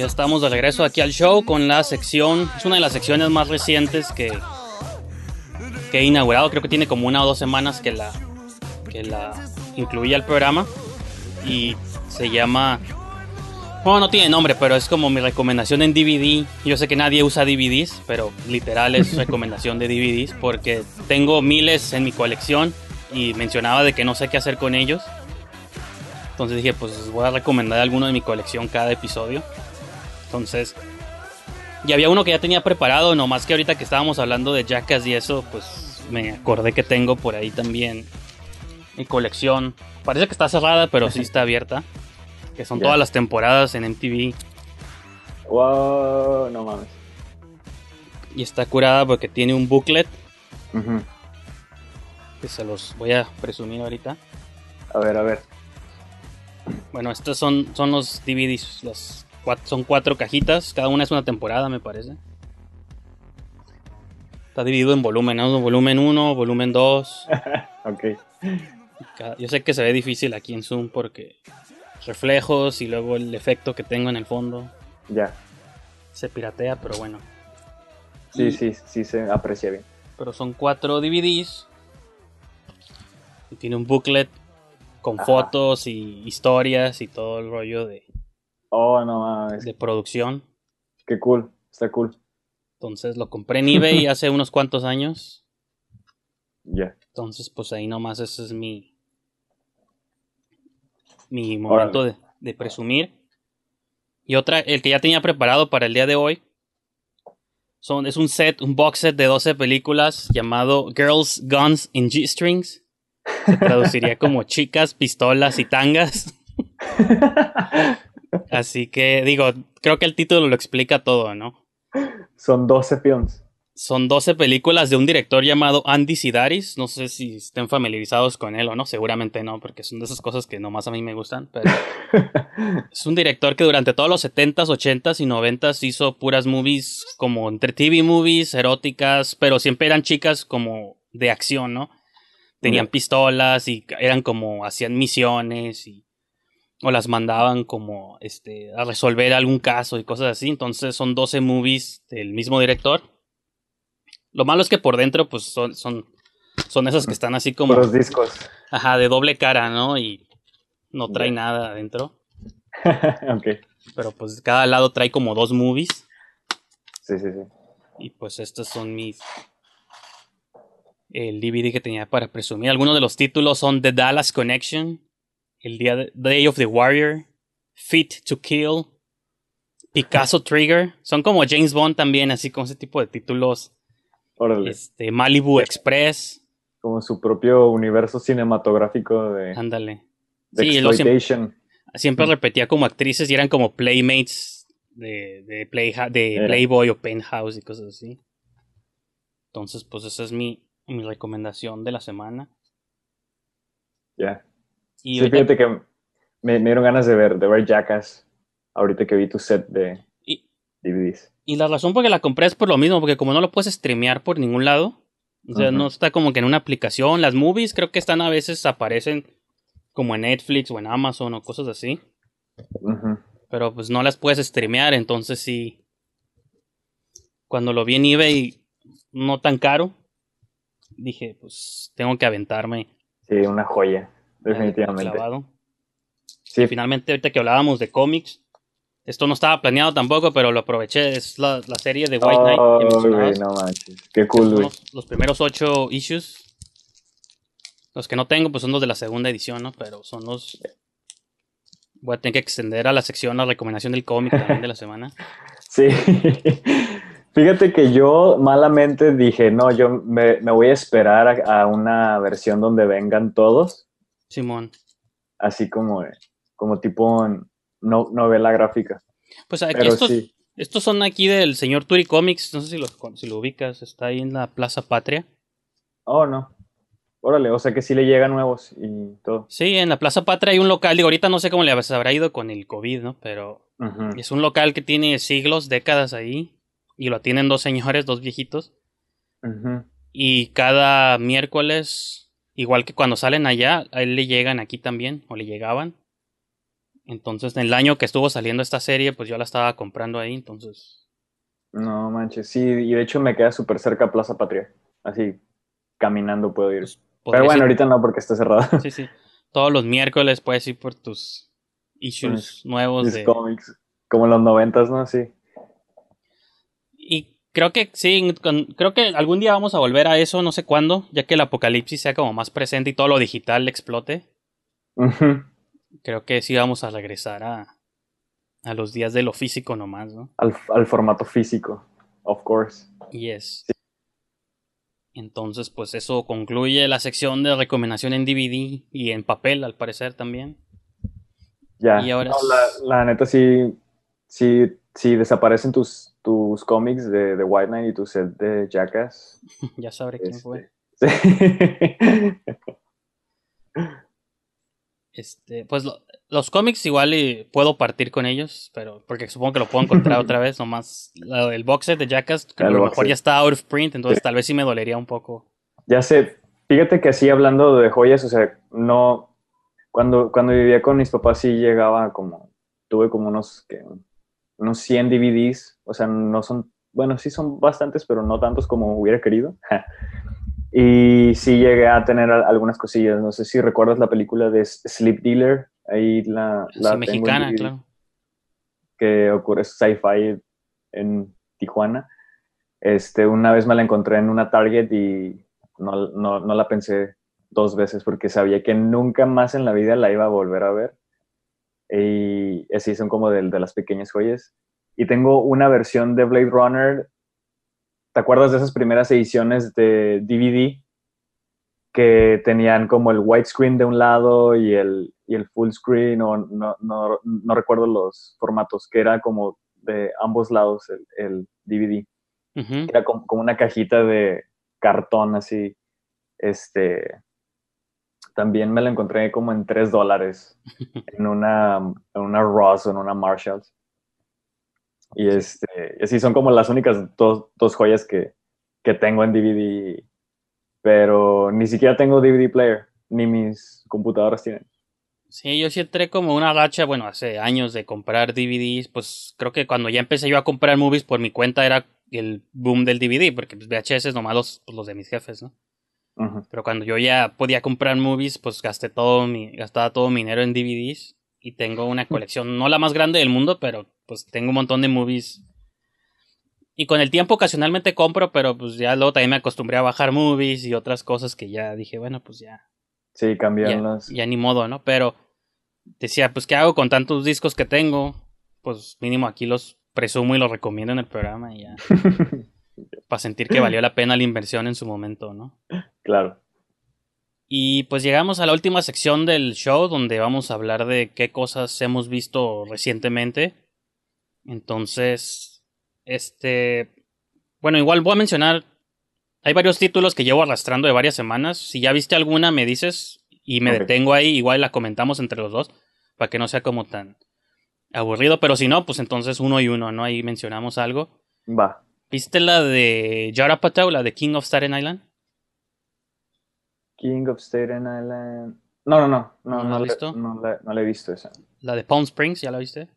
Ya estamos de regreso aquí al show con la sección, es una de las secciones más recientes que, que he inaugurado, creo que tiene como una o dos semanas que la, que la incluía el programa y se llama, bueno, no tiene nombre, pero es como mi recomendación en DVD. Yo sé que nadie usa DVDs, pero literal es *laughs* recomendación de DVDs porque tengo miles en mi colección y mencionaba de que no sé qué hacer con ellos. Entonces dije, pues voy a recomendar alguno de mi colección cada episodio. Entonces, y había uno que ya tenía preparado, nomás que ahorita que estábamos hablando de Jackass y eso, pues me acordé que tengo por ahí también mi colección. Parece que está cerrada, pero sí *laughs* está abierta. Que son todas las temporadas en MTV. Wow, no mames. Y está curada porque tiene un booklet Ujú. que se los voy a presumir ahorita. A ver, a ver. Bueno, estos son, son los DVDs. Los son cuatro cajitas. Cada una es una temporada, me parece. Está dividido en volumen, ¿no? Volumen 1, volumen 2. *laughs* Ok. Cada- Yo sé que se ve difícil aquí en Zoom porque reflejos y luego el efecto que tengo en el fondo Ya. se piratea, pero bueno. Sí, Y- sí, sí se aprecia bien. Pero son cuatro DVDs. Y tiene un booklet con Ajá. fotos y historias y todo el rollo de, Oh, no mames. de producción. Qué cool. Está cool. Entonces lo compré en eBay *laughs* hace unos cuantos años. Ya. Entonces, pues ahí nomás ese es mi. Mi momento de, de presumir. Y otra, el que ya tenía preparado para el día de hoy. Son, es un set, un box set de 12 películas llamado Girls, Guns and G-Strings. Se traduciría como *laughs* chicas, pistolas y tangas. *laughs* Así que digo, creo que el título lo explica todo, ¿no? Son 12 films. Son 12 películas de un director llamado Andy Sidaris. No sé si estén familiarizados con él o no, seguramente no, porque son de esas cosas que nomás a mí me gustan. Pero *laughs* es un director que durante todos los 70s, 80s y 90s hizo puras movies como entre TV movies, eróticas, pero siempre eran chicas como de acción, ¿no? Tenían pistolas y eran como hacían misiones y o las mandaban como este, a resolver algún caso y cosas así. Entonces son 12 movies del mismo director. Lo malo es que por dentro pues son, son, son esas que están así como Los discos. ajá, de doble cara, ¿no? Y no trae nada adentro. *laughs* ok. Pero pues cada lado trae como dos movies. Sí, sí, sí. Y pues estos son mis. El DVD que tenía para presumir. Algunos de los títulos son The Dallas Connection, El día de- Day of the Warrior, Fit to Kill, Picasso Trigger. Son como James Bond también, así con ese tipo de títulos. Órale. Este, Malibu Express. Como su propio universo cinematográfico de, Ándale. de Sí, lo siempre, exploitation. siempre repetía como actrices y eran como playmates de, de, Playha- de Era. Playboy o Penthouse y cosas así. Entonces, pues esa es mi, mi recomendación de la semana. Ya. Y Sí, fíjate que me, me dieron ganas de ver, de ver Jackass ahorita que vi tu set de y, DVDs. y la razón por que la compré es por lo mismo, porque como no lo puedes streamear por ningún lado, o sea, no está como que en una aplicación. Las movies creo que están a veces aparecen como en Netflix o en Amazon o cosas así. Pero pues no las puedes streamear, entonces sí. Cuando lo vi en eBay, no tan caro, dije, pues tengo que aventarme. Sí, una joya, definitivamente. Sí, finalmente, ahorita que hablábamos de cómics, esto no estaba planeado tampoco, pero lo aproveché. Es la, la serie de White Knight Oh, güey, no manches. Qué cool, güey. los, los primeros ocho issues. Los que no tengo, pues son los de la segunda edición, ¿no? Pero son los. Voy a tener que extender a la sección la recomendación del cómic también de la semana. *laughs* Sí. Fíjate que yo malamente dije, no, yo me, me voy a esperar a, a una versión donde vengan todos, Simón. así como, como tipo no, novela gráfica. Pues aquí Pero estos, sí. estos son aquí del señor Turi Comics. No sé si lo, si lo ubicas. Está ahí en la Plaza Patria. Oh, no. Órale, o sea que sí le llegan nuevos y todo. Sí, en la Plaza Patria hay un local. Digo, ahorita no sé cómo le habrá ido con el COVID, ¿no? Pero es un local que tiene siglos, décadas ahí. Y lo tienen dos señores, dos viejitos. Y cada miércoles, igual que cuando salen allá, a él le llegan aquí también, o le llegaban. Entonces, en el año que estuvo saliendo esta serie, pues yo la estaba comprando ahí, entonces. No manches, sí, y de hecho me queda súper cerca Plaza Patria. Así, caminando puedo ir. pues, Pero bueno, ir- ahorita no porque está cerrado. Sí, sí. Todos los miércoles puedes ir por tus issues nuevos Mis de. cómics. Como en los noventas, ¿no? Sí. Creo que sí, con- creo que algún día vamos a volver a eso, no sé cuándo, ya que el apocalipsis sea como más presente y todo lo digital explote. Creo que sí vamos a regresar a, a los días de lo físico nomás, ¿no? al, al formato físico, of course. Yes. Entonces, pues eso concluye la sección de recomendación en DVD y en papel, al parecer también. Ya. Y ahora No, la, la neta sí, sí, sí desaparecen tus, tus cómics de, de White Knight y tu set de Jackass. *laughs* ya sabré quién fue. Este, sí. *laughs* Este, pues lo- los cómics igual y puedo partir con ellos, pero porque supongo que lo puedo encontrar otra vez, nomás el box set de Jackass, que a lo mejor set. ya está out of print, entonces Sí. tal vez sí me dolería un poco. Ya sé, fíjate que así hablando de joyas, o sea, no, cuando, cuando vivía con mis papás sí llegaba como, tuve como unos, que, unos 100 DVDs, o sea, no son, bueno, sí son bastantes, pero no tantos como hubiera querido. *laughs* y sí llegué a tener al- algunas cosillas, no sé si recuerdas la película de Sleep Dealer, ahí la, la mexicana, DVD, claro. que ocurre sci-fi en Tijuana. Este, una vez me la encontré en una Target y no, no, no la pensé dos veces porque sabía que nunca más en la vida la iba a volver a ver. Y así son como de, de las pequeñas joyas. Y tengo una versión de Blade Runner. ¿Te acuerdas de esas primeras ediciones de DVD? Que tenían como el widescreen de un lado y el, y el full screen, o no, no, no recuerdo los formatos, que era como de ambos lados el, el DVD era como, como una cajita de cartón así. Este. También me la encontré como en 3 dólares *laughs* en una, en una Ross o en una Marshalls. Y este, así son como las únicas dos, dos joyas que, que tengo en DVD. Pero ni siquiera tengo DVD player, ni mis computadoras tienen. Sí, yo sí entré como una racha, bueno, hace años de comprar DVDs, pues creo que cuando ya empecé yo a comprar movies por mi cuenta era el boom del DVD, porque pues, VHS nomás los, pues, los de mis jefes, ¿no? Pero cuando yo ya podía comprar movies, pues gasté todo mi, gastaba todo mi dinero en DVDs y tengo una colección, no la más grande del mundo, pero pues tengo un montón de movies. Y con el tiempo ocasionalmente compro, pero pues ya luego también me acostumbré a bajar movies y otras cosas que ya dije, bueno, pues ya, Sí, cambian ya, ya ni modo, ¿no? Pero decía, pues, ¿qué hago con tantos discos que tengo? Pues mínimo aquí los presumo y los recomiendo en el programa y ya. *laughs* para sentir que valió *clears throat* la pena la inversión en su momento, ¿no? Claro. Y pues llegamos a la última sección del show donde vamos a hablar de qué cosas hemos visto recientemente. Entonces, este, bueno, igual voy a mencionar, hay varios títulos que llevo arrastrando de varias semanas. Si ya viste alguna, me dices y me detengo ahí, igual la comentamos entre los dos, para que no sea como tan aburrido, pero si no, pues entonces uno y uno, ¿no? Ahí mencionamos algo. Va. ¿Viste la de Yara Patel, la de King of Staten Island? King of Staten Island. No, no, no. No, ¿No la no, has le- visto? no le, no le he visto esa. La de Palm Springs, ¿ya la viste?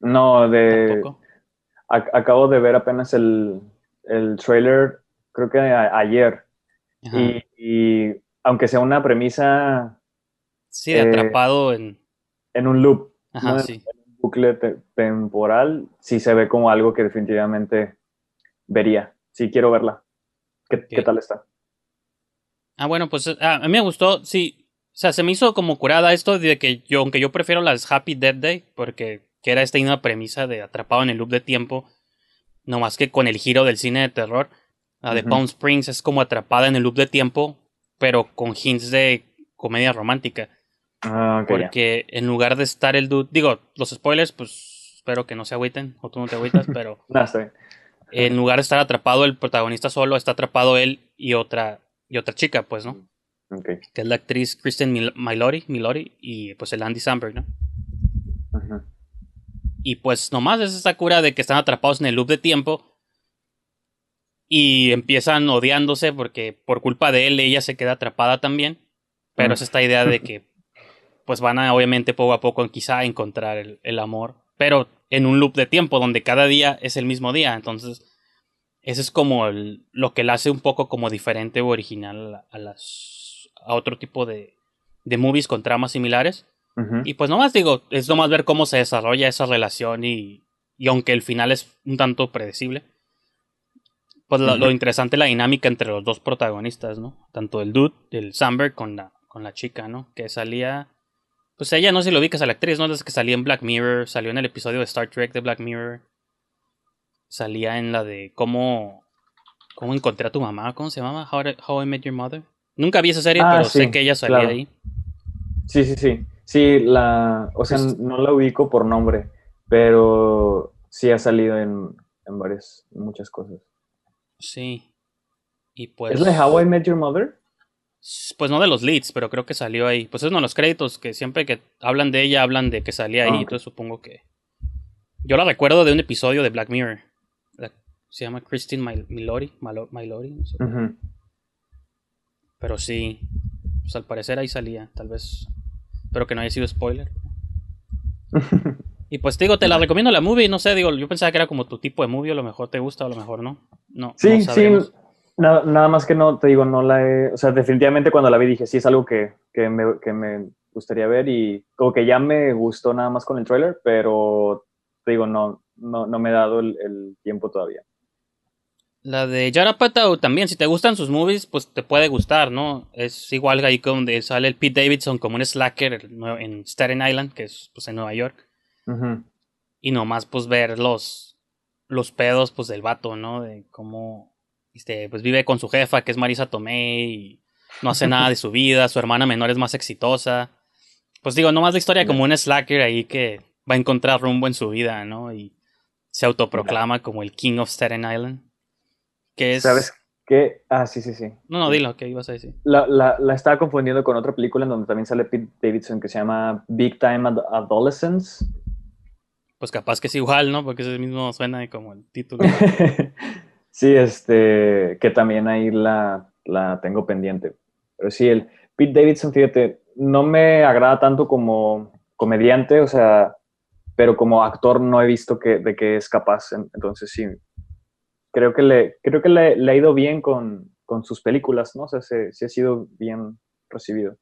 No, de. Ac- acabo de ver apenas el, el trailer, creo que ayer. Y, y aunque sea una premisa Sí, de eh, atrapado en. en un loop, Ajá, ¿no? sí. en un bucle te- temporal, sí se ve como algo que definitivamente vería. Sí, quiero verla. ¿Qué, tal está? Ah, bueno, pues ah, a mí me gustó, sí. O sea, se me hizo como curada esto de que yo, aunque yo prefiero las Happy Death Day, porque que era esta misma premisa de atrapado en el loop de tiempo, no más que con el giro del cine de terror. La de Ujú. Palm Springs es como atrapada en el loop de tiempo, pero con hints de comedia romántica. Ah, ok, ya. Porque en lugar de estar el dude, digo, los spoilers, pues espero que no se agüiten, o tú no te agüitas, *laughs* pero No, está bien. En lugar de estar atrapado el protagonista solo, está atrapado él y otra, y otra chica, pues, ¿no? Ok. Que es la actriz Kristen Mil- Milori, Milori y pues el Andy Samberg, ¿no? Ujú. Y pues nomás es esa cura de que están atrapados en el loop de tiempo y empiezan odiándose porque por culpa de él ella se queda atrapada también. Pero es esta idea de que pues van a obviamente poco a poco quizá encontrar el, el amor, pero en un loop de tiempo donde cada día es el mismo día. Entonces, ese es como el- lo que la hace un poco como diferente o original a, las a otro tipo de, de movies con tramas similares. Y pues nomás digo, es nomás ver cómo se desarrolla esa relación y, y aunque el final es un tanto predecible, pues lo, interesante es la dinámica entre los dos protagonistas, ¿no? Tanto el dude, el Samberg con la, con la chica, ¿no? Que salía, pues ella no sé si lo ubicas a la actriz, ¿no? Es que salía en Black Mirror, salió en el episodio de Star Trek de Black Mirror, salía en la de cómo, cómo encontré a tu mamá, ¿cómo se llama? How, How I Met Your Mother. Nunca vi esa serie, Ah, pero sí, sé que ella salía claro. ahí. Sí, sí, sí. Sí, la, o sea, Pues- no la ubico por nombre, pero sí ha salido en, en varias, muchas cosas. Sí. Y pues. ¿Es la de How I Met Your Mother? Pues no de los leads, pero creo que salió ahí. Pues es uno de los créditos que siempre que hablan de ella hablan de que salía ahí. Ah. Entonces supongo que. Yo la recuerdo de un episodio de Black Mirror. La- Se llama Christine Mil- Milori. Malo- Milori, no sé. Ujú. Pero sí. Pues al parecer ahí salía. Tal vez. Espero que no haya sido spoiler. *laughs* Y pues te digo, te la recomiendo la movie. No sé, digo, yo pensaba que era como tu tipo de movie. A lo mejor te gusta, a lo mejor no. No. Sí, no sí. Sabremos. na- nada más que no, te digo, no la he, o sea, definitivamente cuando la vi dije, sí, es algo que, que, me, que me gustaría ver y como que ya me gustó nada más con el trailer, pero te digo, no, no, no me he dado el, el tiempo todavía. La de Yara Patel también, si te gustan sus movies, pues te puede gustar, ¿no? Es igual ahí donde sale el Pete Davidson como un slacker en Staten Island, que es pues en Nueva York. Y nomás pues ver los, los pedos pues del vato, ¿no? De cómo este, pues vive con su jefa, que es Marisa Tomei, y no hace nada de su vida, su hermana menor es más exitosa. Pues digo, nomás la historia como un slacker ahí que va a encontrar rumbo en su vida, ¿no? Y se autoproclama como el King of Staten Island. Que es... ¿Sabes qué? Ah, sí, sí, sí. No, no, dilo, ¿qué ibas a decir? La, la, la estaba confundiendo con otra película en donde también sale Pete Davidson que se llama Big Time Ad- Adolescence. Pues capaz que es igual, ¿no? Porque ese mismo suena como el título. *laughs* sí, este, que también ahí la, la tengo pendiente. Pero sí, el Pete Davidson, fíjate, no me agrada tanto como comediante, o sea, pero como actor no he visto que, de que es capaz. en- Entonces sí, creo que le, creo que le, ha ido bien con, con sus películas, ¿no? O sea, se- sí ha sido bien recibido.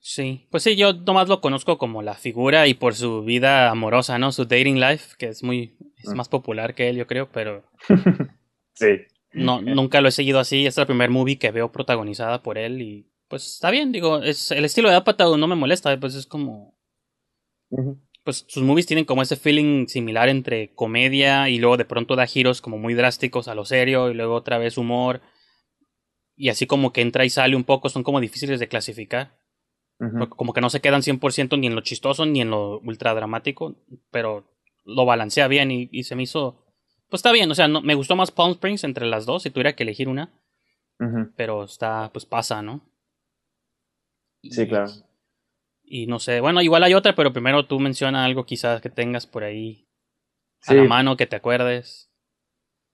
Sí, pues sí, yo nomás lo conozco como la figura y por su vida amorosa, ¿no? Su dating life, que es muy, es Mm. más popular que él, yo creo, pero *laughs* Sí. no, nunca lo he seguido así. Esta es la primer movie que veo protagonizada por él y pues está bien, digo, es el estilo de Apatow no me molesta, pues es como, pues sus movies tienen como ese feeling similar entre comedia y luego de pronto da giros como muy drásticos a lo serio y luego otra vez humor y así como que entra y sale un poco, son como difíciles de clasificar. Como que no se quedan 100% ni en lo chistoso ni en lo ultra dramático, pero lo balancea bien y, y se me hizo... Pues está bien, o sea, no, me gustó más Palm Springs entre las dos si tuviera que elegir una, pero está, pues pasa, ¿no? Sí, claro. Y no sé, bueno, igual hay otra, pero primero tú menciona algo quizás que tengas por ahí a la mano, que te acuerdes.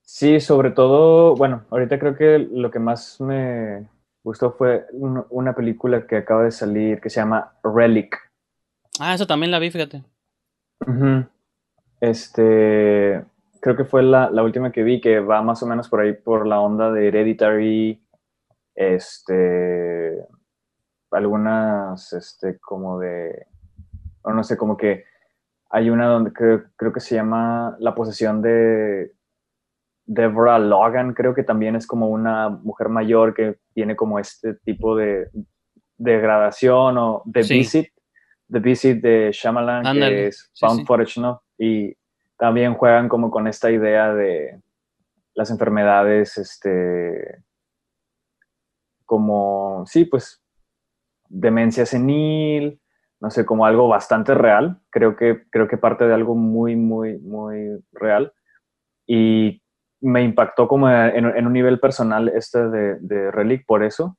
sí, sobre todo, bueno, ahorita creo que lo que más me gustó fue un- una película que acaba de salir que se llama Relic. Ah, eso también la vi, fíjate. Este, creo que fue la, la última que vi que va más o menos por ahí por la onda de Hereditary, este, algunas, este, como de, o no sé, como que hay una donde creo, creo que se llama La posesión de Deborah Logan, creo que también es como una mujer mayor que tiene como este tipo de degradación o The Sí. Visit, The Visit de Shyamalan, Ándale, que es found sí. footage, ¿no? Y también juegan como con esta idea de las enfermedades, este, como, sí, pues, demencia senil, no sé, como algo bastante real. Creo que, creo que parte de algo muy, muy, muy real. Y me impactó como en, un nivel personal este de, Relic por eso.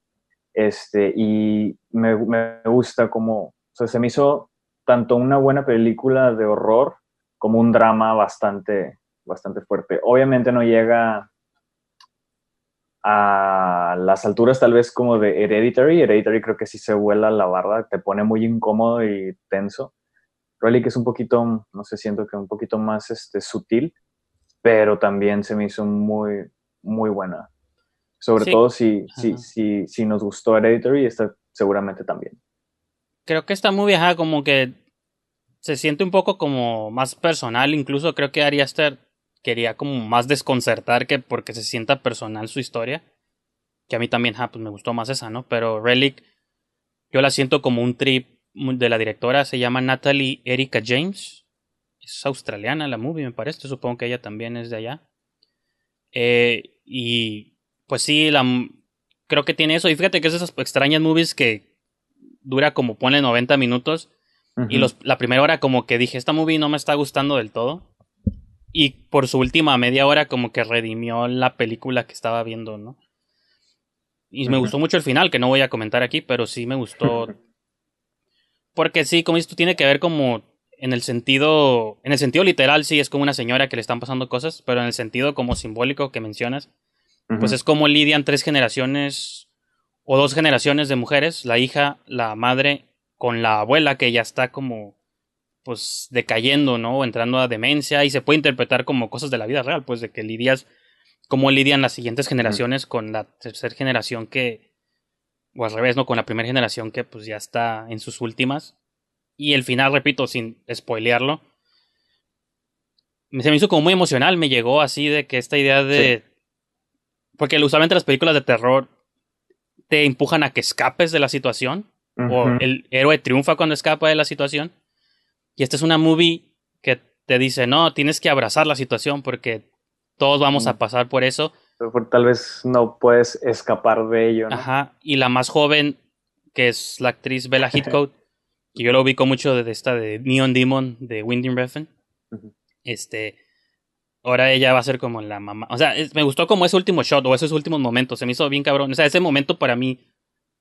Este, y me, me gusta como, o se me hizo tanto una buena película de horror como un drama bastante, bastante fuerte. Obviamente no llega a las alturas tal vez como de Hereditary. Hereditary creo que sí se vuela la barda, te pone muy incómodo y tenso. Relic es un poquito, no sé, siento que un poquito más este, sutil, pero también se me hizo muy, muy buena. Sobre Sí. todo si, si, si, si nos gustó Hereditary, esta seguramente también. Creo que esta movie, ajá, como que se siente un poco como más personal, incluso creo que Ari Aster quería como más desconcertar que porque se sienta personal su historia. Que a mí también, ajá, pues me gustó más esa, ¿no? Pero Relic, yo la siento como un trip muy- de la directora, se llama Natalie Erika James. Es australiana la movie, me parece, supongo que ella también es de allá. Eh, y pues sí, la, creo que tiene eso. Y fíjate que es esas extrañas movies que dura como pone 90 minutos. Y los, la primera hora como que dije, esta movie no me está gustando del todo. Y por su última media hora como que redimió la película que estaba viendo, ¿no? Y me gustó mucho el final, que no voy a comentar aquí, pero sí me gustó. *laughs* Porque sí, como dices tú, tiene que ver como en el sentido, en el sentido literal sí es como una señora que le están pasando cosas, pero en el sentido como simbólico que mencionas, pues es como lidian tres generaciones o dos generaciones de mujeres, la hija, la madre, con la abuela que ya está como pues decayendo, ¿no? O entrando a demencia y se puede interpretar como cosas de la vida real, pues de que lidias, cómo lidian las siguientes generaciones con la tercera generación que, o al revés, ¿no? Con la primera generación que pues ya está en sus últimas. Y el final, repito, sin spoilearlo, se me hizo como muy emocional, me llegó así de que esta idea de... Porque usualmente las películas de terror te empujan a que escapes de la situación, o el héroe triunfa cuando escapa de la situación. Y esta es una movie que te dice, no, tienes que abrazar la situación porque todos vamos a pasar por eso. Pero Tal vez no puedes escapar de ello, ¿no? Ajá. Y la más joven, que es la actriz Bella *laughs* Heathcote, que yo lo ubico mucho de esta de Neon Demon de Winding Refn. Este. Ahora ella va a ser como la mamá. O sea, es- me gustó como ese último shot o esos últimos momentos. Se me hizo bien cabrón. O sea, ese momento para mí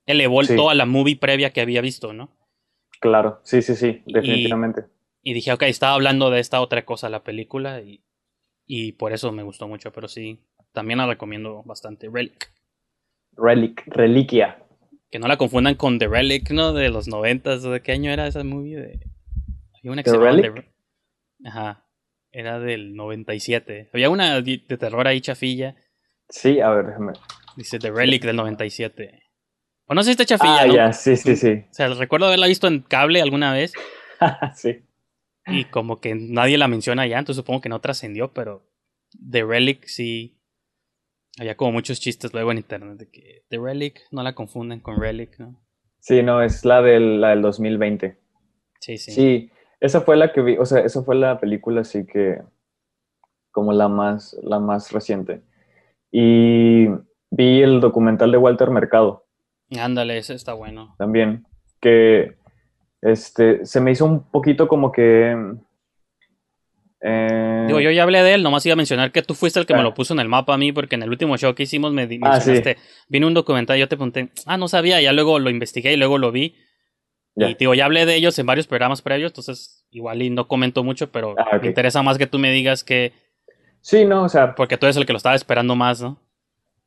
elevó Sí. toda la movie previa que había visto, ¿no? Claro, sí, sí, sí, Y- definitivamente. Y dije, ok, estaba hablando de esta otra cosa la película y, y por eso me gustó mucho, pero sí, también la recomiendo bastante. Relic, Relic, reliquia. Que no la confundan con The Relic, ¿no? De los noventas. ¿o ¿De qué año era esa movie? De... Había una que ¿The se Relic? The- Ajá. Era del 97. Había una de de terror ahí chafilla. Sí, a ver, déjame. Dice The Relic del 97. O no sé si está chafilla, Ah, ¿no? ya, sí, sí, sí. O sea, recuerdo haberla visto en cable alguna vez. *laughs* sí. Y como que nadie la menciona ya, entonces supongo que no trascendió, pero The Relic sí. Había como muchos chistes luego en internet de que The Relic, no la confunden con Relic, ¿no? Sí, no, es la del, la del 2020. Sí, sí. Sí. esa fue la que vi, o sea, esa fue la película así que como la más, la más reciente. Y vi el documental de Walter Mercado Ándale, ese está bueno. también, que este, se me hizo un poquito como que... eh, Digo, yo ya hablé de él, nomás iba a mencionar que tú fuiste el que me Ah. lo puso en el mapa a mí, porque en el último show que hicimos me Ah, sí. mencionaste, vino un documental y yo te pregunté, ah, no sabía, ya luego lo investigué y luego lo vi. Y digo, ya hablé de ellos en varios programas previos, entonces igual y no comento mucho, pero Ah, me interesa más que tú me digas que, Sí, no, o sea, porque tú eres el que lo estaba esperando más, ¿no?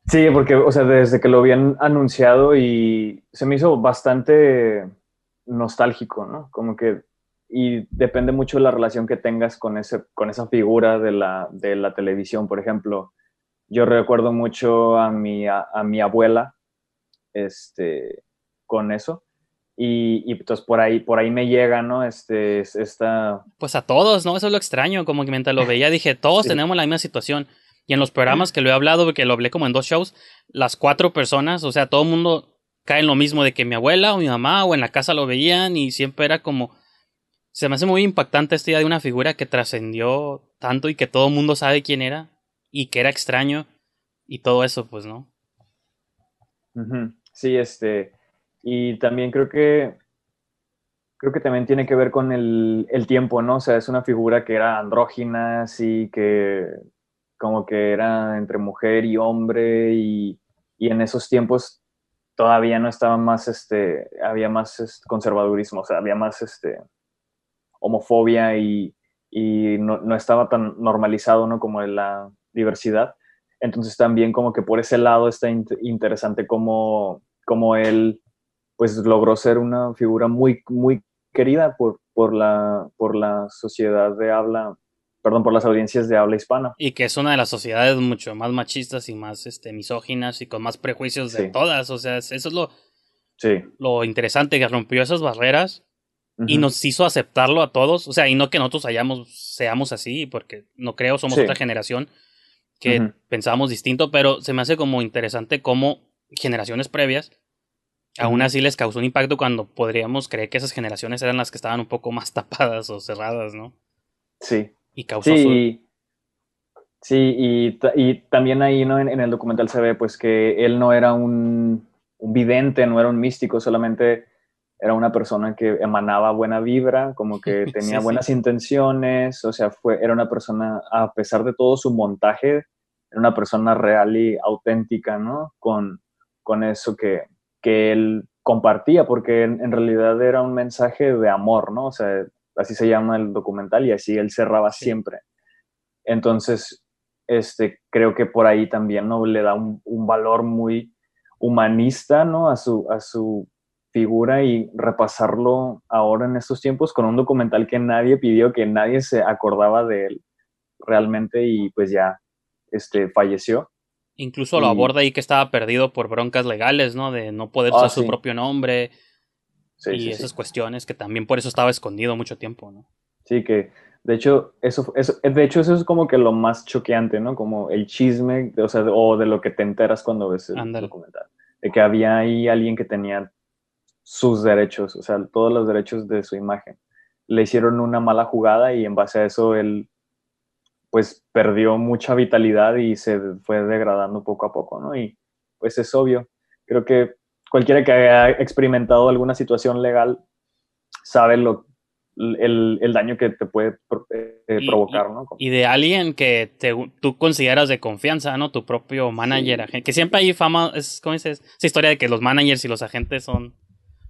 Sí, porque, o sea, desde que lo habían anunciado y se me hizo bastante nostálgico, ¿no? Como que, y depende mucho de la relación que tengas con, ese, con esa figura de la, de la televisión. Por ejemplo, yo recuerdo mucho a mi, a, a mi abuela este, con eso. Y, y entonces por ahí, por ahí me llega, ¿no? Este, es- esta, Pues a todos, ¿no? Eso es lo extraño, como que mientras lo *laughs* veía dije, todos Sí. tenemos la misma situación. Y en los programas que lo he hablado, porque lo hablé como en dos shows, las cuatro personas, o sea, todo el mundo cae en lo mismo de que mi abuela o mi mamá o en la casa lo veían y siempre era como... Se me hace muy impactante esta idea de una figura que trascendió tanto y que todo el mundo sabe quién era y que era extraño y todo eso, pues, ¿no? Sí, este, y también creo que, creo que también tiene que ver con el, el tiempo, ¿no? O sea, es una figura que era andrógina, así que como que era entre mujer y hombre y, y en esos tiempos todavía no estaba más, este, había más conservadurismo, o sea, había más, este, homofobia y, y no, no estaba tan normalizado, ¿no? Como la diversidad. Entonces también como que por ese lado está int- interesante cómo, cómo él pues logró ser una figura muy, muy querida por, por, la, por la sociedad de habla, perdón, por las audiencias de habla hispana. Y que es una de las sociedades mucho más machistas y más este, misóginas y con más prejuicios de Sí. todas. O sea, eso es lo, Sí. lo interesante, que rompió esas barreras y nos hizo aceptarlo a todos. O sea, y no que nosotros hayamos, seamos así, porque no creo, somos Sí. otra generación que Ujú. pensábamos distinto, pero se me hace como interesante cómo generaciones previas aún así les causó un impacto cuando podríamos creer que esas generaciones eran las que estaban un poco más *laughs* tapadas o cerradas, ¿no? Sí. Y causó su... Sí, sí y, y también ahí ¿no? en, en el documental se ve pues que él no era un, un vidente, no era un místico, solamente era una persona que emanaba buena vibra, como que *laughs* tenía sí. buenas intenciones, o sea, fue, era una persona, a pesar de todo su montaje, era una persona real y auténtica, ¿no? Con, con eso que, que él compartía, porque en, en realidad era un mensaje de amor, ¿no? O sea, así se llama el documental y así él cerraba Sí. siempre. Entonces, este, creo que por ahí también ¿no? le da un, un valor muy humanista ¿no? a, su, a su figura y repasarlo ahora en estos tiempos con un documental que nadie pidió, que nadie se acordaba de él realmente y pues ya este, falleció. Incluso lo aborda ahí que estaba perdido por broncas legales, ¿no? De no poder Ah, usar su propio nombre Sí, y sí, esas cuestiones que también por eso estaba escondido mucho tiempo, ¿no? Sí, que de hecho, eso, eso, de hecho, eso es como que lo más choqueante, ¿no? Como el chisme, o sea, o de lo que te enteras cuando ves el documental. De que había ahí alguien que tenía sus derechos, o sea, todos los derechos de su imagen. Le hicieron una mala jugada y en base a eso él, pues, perdió mucha vitalidad y se fue degradando poco a poco, ¿no? Y pues es obvio. Creo que cualquiera que haya experimentado alguna situación legal sabe lo, el, el daño que te puede eh, Y- provocar, ¿no? Y de alguien que te- tú consideras de confianza, ¿no? Tu propio manager, agente, que siempre hay fama, es, ¿cómo dices? Esa historia de que los managers y los agentes son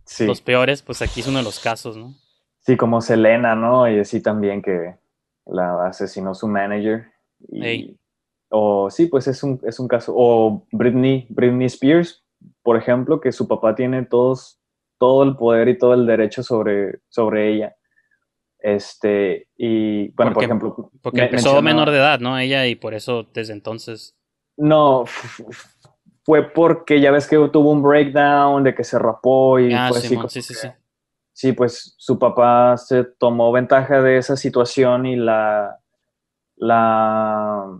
Sí, los peores, pues aquí es uno de los casos, ¿no? sí, como Selena, ¿no? Y así también que la asesinó su manager. Y. O sí, pues es un, es un caso. O Britney, Britney Spears, por ejemplo, que su papá tiene todos, todo el poder y todo el derecho sobre, sobre ella. Este, y bueno, por ejemplo. Porque me- empezó mencionaba- menor de edad, ¿no? Ella y por eso desde entonces. No, fue porque ya ves que tuvo un breakdown de que se rapó y Ah, fue así sí, sí, que- sí. Sí, pues su papá se tomó ventaja de esa situación y la, la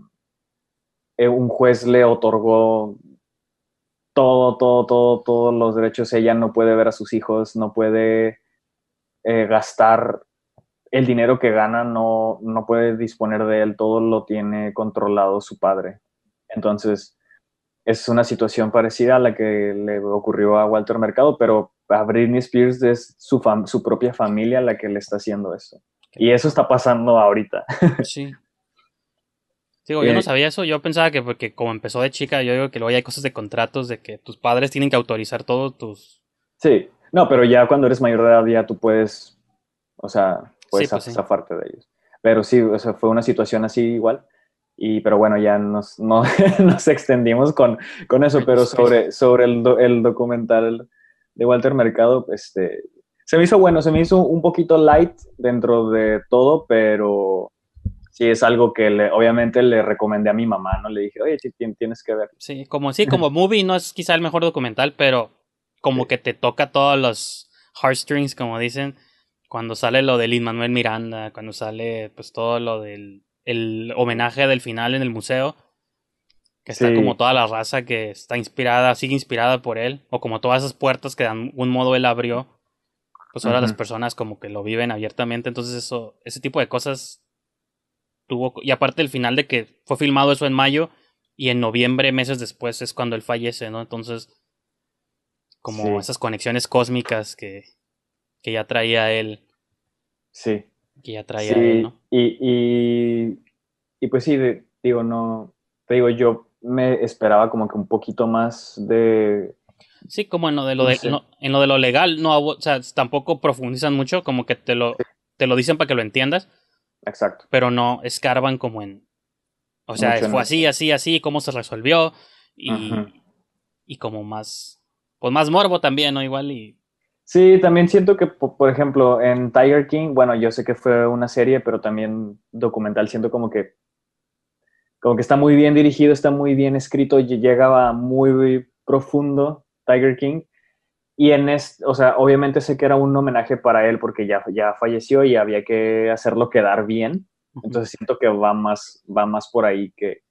eh, un juez le otorgó todo, todo, todo, todos los derechos. Ella no puede ver a sus hijos, no puede eh, gastar el dinero que gana, no, no puede disponer de él, todo lo tiene controlado su padre. Entonces, es una situación parecida a la que le ocurrió a Walter Mercado, pero a Britney Spears es su, su propia familia la que le está haciendo eso. Y eso está pasando ahorita. *laughs* Sí. Digo, yo no Eh, sabía eso. Yo pensaba que porque como empezó de chica, yo digo que luego ya hay cosas de contratos de que tus padres tienen que autorizar todos tus. Sí, no, pero ya cuando eres mayor de edad ya tú puedes, o sea, puedes Sí, pues sí. zafarte de ellos. Pero sí, o sea, fue una situación así igual. Y, pero bueno, ya nos, no, *laughs* nos extendimos con, con eso, pero sobre, sobre el, do- el documental de Walter Mercado, este, se me hizo bueno, se me hizo un poquito light dentro de todo, pero sí es algo que le, obviamente le recomendé a mi mamá, ¿no? Le dije, oye, tienes que ver. Sí, como sí, como *laughs* movie no es quizá el mejor documental, pero como que te toca todos los heartstrings, como dicen, cuando sale lo de Lin Manuel Miranda, cuando sale pues todo lo del el homenaje del final en el museo, que está Sí. como toda la raza que está inspirada, sigue inspirada por él, o como todas esas puertas que de algún modo él abrió, pues ahora las personas como que lo viven abiertamente, entonces eso, ese tipo de cosas tuvo, y aparte el final de que fue filmado eso en mayo, y en noviembre, meses después, es cuando él fallece, ¿no? Entonces, como Sí. esas conexiones cósmicas que, que ya traía él, Sí. Que ya traía Sí, él, ¿no? y, y, y pues sí, de- digo, no, te digo, yo me esperaba como que un poquito más de, Sí, como en lo de lo, No de, no- en lo de lo legal, no, o sea, tampoco profundizan mucho, como que te lo, te lo dicen para que lo entiendas, exacto, pero no escarban como en, o sea, Mucho fue así, así, así, cómo se resolvió, y, y como más, pues más morbo también, ¿no? Igual y, Sí, también siento que, po- por ejemplo, en Tiger King, bueno, yo sé que fue una serie, pero también documental, siento como que, como que está muy bien dirigido, está muy bien escrito, lle- llegaba muy profundo Tiger King. Y en este, o sea, obviamente sé que era un homenaje para él porque ya, ya falleció y había que hacerlo quedar bien. Entonces siento que va más, va más por ahí que,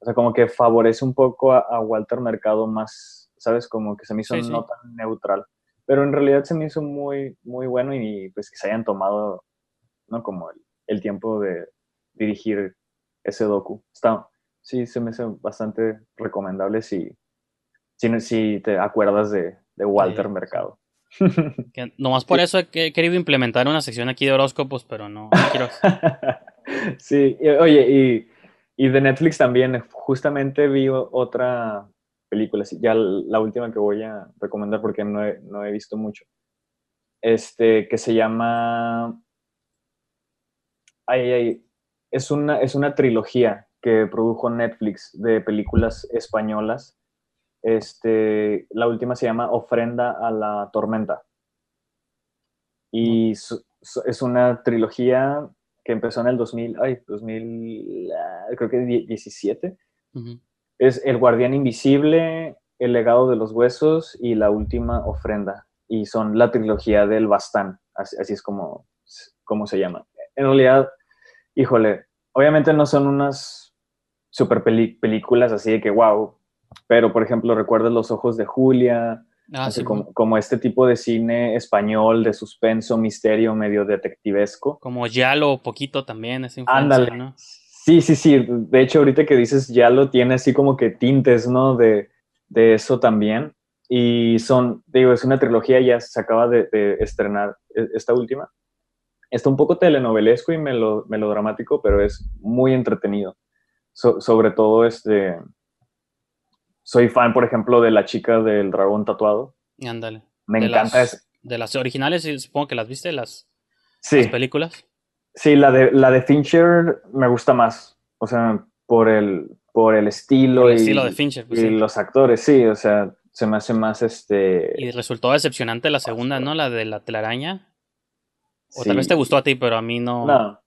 o sea, como que favorece un poco a, a Walter Mercado más, ¿sabes? Como que se me hizo Sí, sí. no tan neutral. Pero en realidad se me hizo muy, muy bueno y pues que se hayan tomado, ¿no? Como el, el tiempo de dirigir ese docu. Está, sí, se me hace bastante recomendable si, si, si te acuerdas de, de Walter Sí, Mercado. *laughs* que nomás por eso he que- he querido implementar una sección aquí de horóscopos, pero no, no quiero, *laughs* sí, y- oye, y, y de Netflix también, justamente vi otra película, sí, ya la última que voy a recomendar porque no he, no he visto mucho, este, que se llama, es una, es una trilogía que produjo Netflix de películas españolas. Este, la última se llama Ofrenda a la Tormenta. Y es una trilogía que empezó en el 2000, ay, 2000, ah, creo que die- 17. Ujú. Es El Guardián Invisible, El Legado de los Huesos y La Última Ofrenda. Y son la trilogía del Bastán, así, así es como, como se llama. En realidad, híjole, obviamente no son unas super películas así de que wow, pero por ejemplo, recuerdas Los Ojos de Julia, Ah, así sí, como, como este tipo de cine español de suspenso, misterio, medio detectivesco. como ya lo poquito también es influencia, Ándale. ¿no? Sí, sí, sí. De hecho, ahorita que dices ya lo tiene así como que tintes, ¿no? De, de eso también. Y son, digo, es una trilogía, ya se acaba de, de estrenar e- esta última. Está un poco telenovelesco y melo- melodramático, pero es muy entretenido. So- sobre todo, este. Soy fan, por ejemplo, de la chica del dragón tatuado. Ándale. Me De encanta. las- De las originales, supongo que las viste, las, Sí. las películas. Sí, la de, la de Fincher me gusta más. O sea, por el, por el estilo Por el y, estilo de Fincher, pues y sí. los actores, sí. O sea, Se me hace más este. Y resultó decepcionante la segunda, ¿no? La de la telaraña. O sí. tal vez te gustó a ti, pero a mí no. No,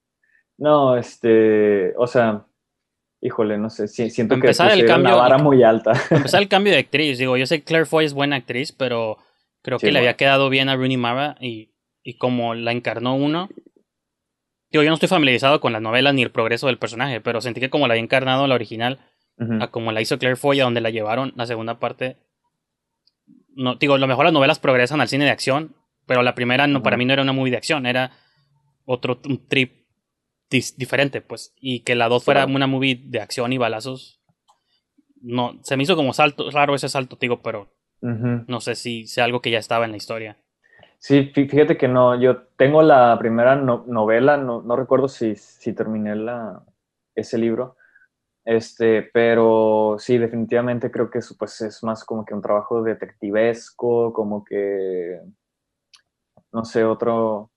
no, este, o sea, híjole, no sé, si- siento que Empezar el pusieron la cambio- vara muy alta. *laughs* Empezar el cambio de actriz, digo, yo sé que Claire Foy es buena actriz, pero creo Sí, que le había quedado bien a Rooney Mara y, y como la encarnó uno. Digo, yo no estoy familiarizado con las novelas ni el progreso del personaje, pero sentí que como la había encarnado la original, a como la hizo Claire Foy, a donde la llevaron la segunda parte. No, digo, a lo mejor las novelas progresan al cine de acción, pero la primera no, para mí no era una movie de acción, era otro un trip diferente, pues. Y que la dos fuera Claro. una movie de acción y balazos. No, se me hizo como salto, raro ese salto, digo, pero no sé si sea algo que ya estaba en la historia. Sí, fí- fíjate que no, yo tengo la primera no- novela, no, no recuerdo si, si terminé la, ese libro, este, pero sí, definitivamente creo que eso pues es más como que un trabajo detectivesco, como que, no sé, otro,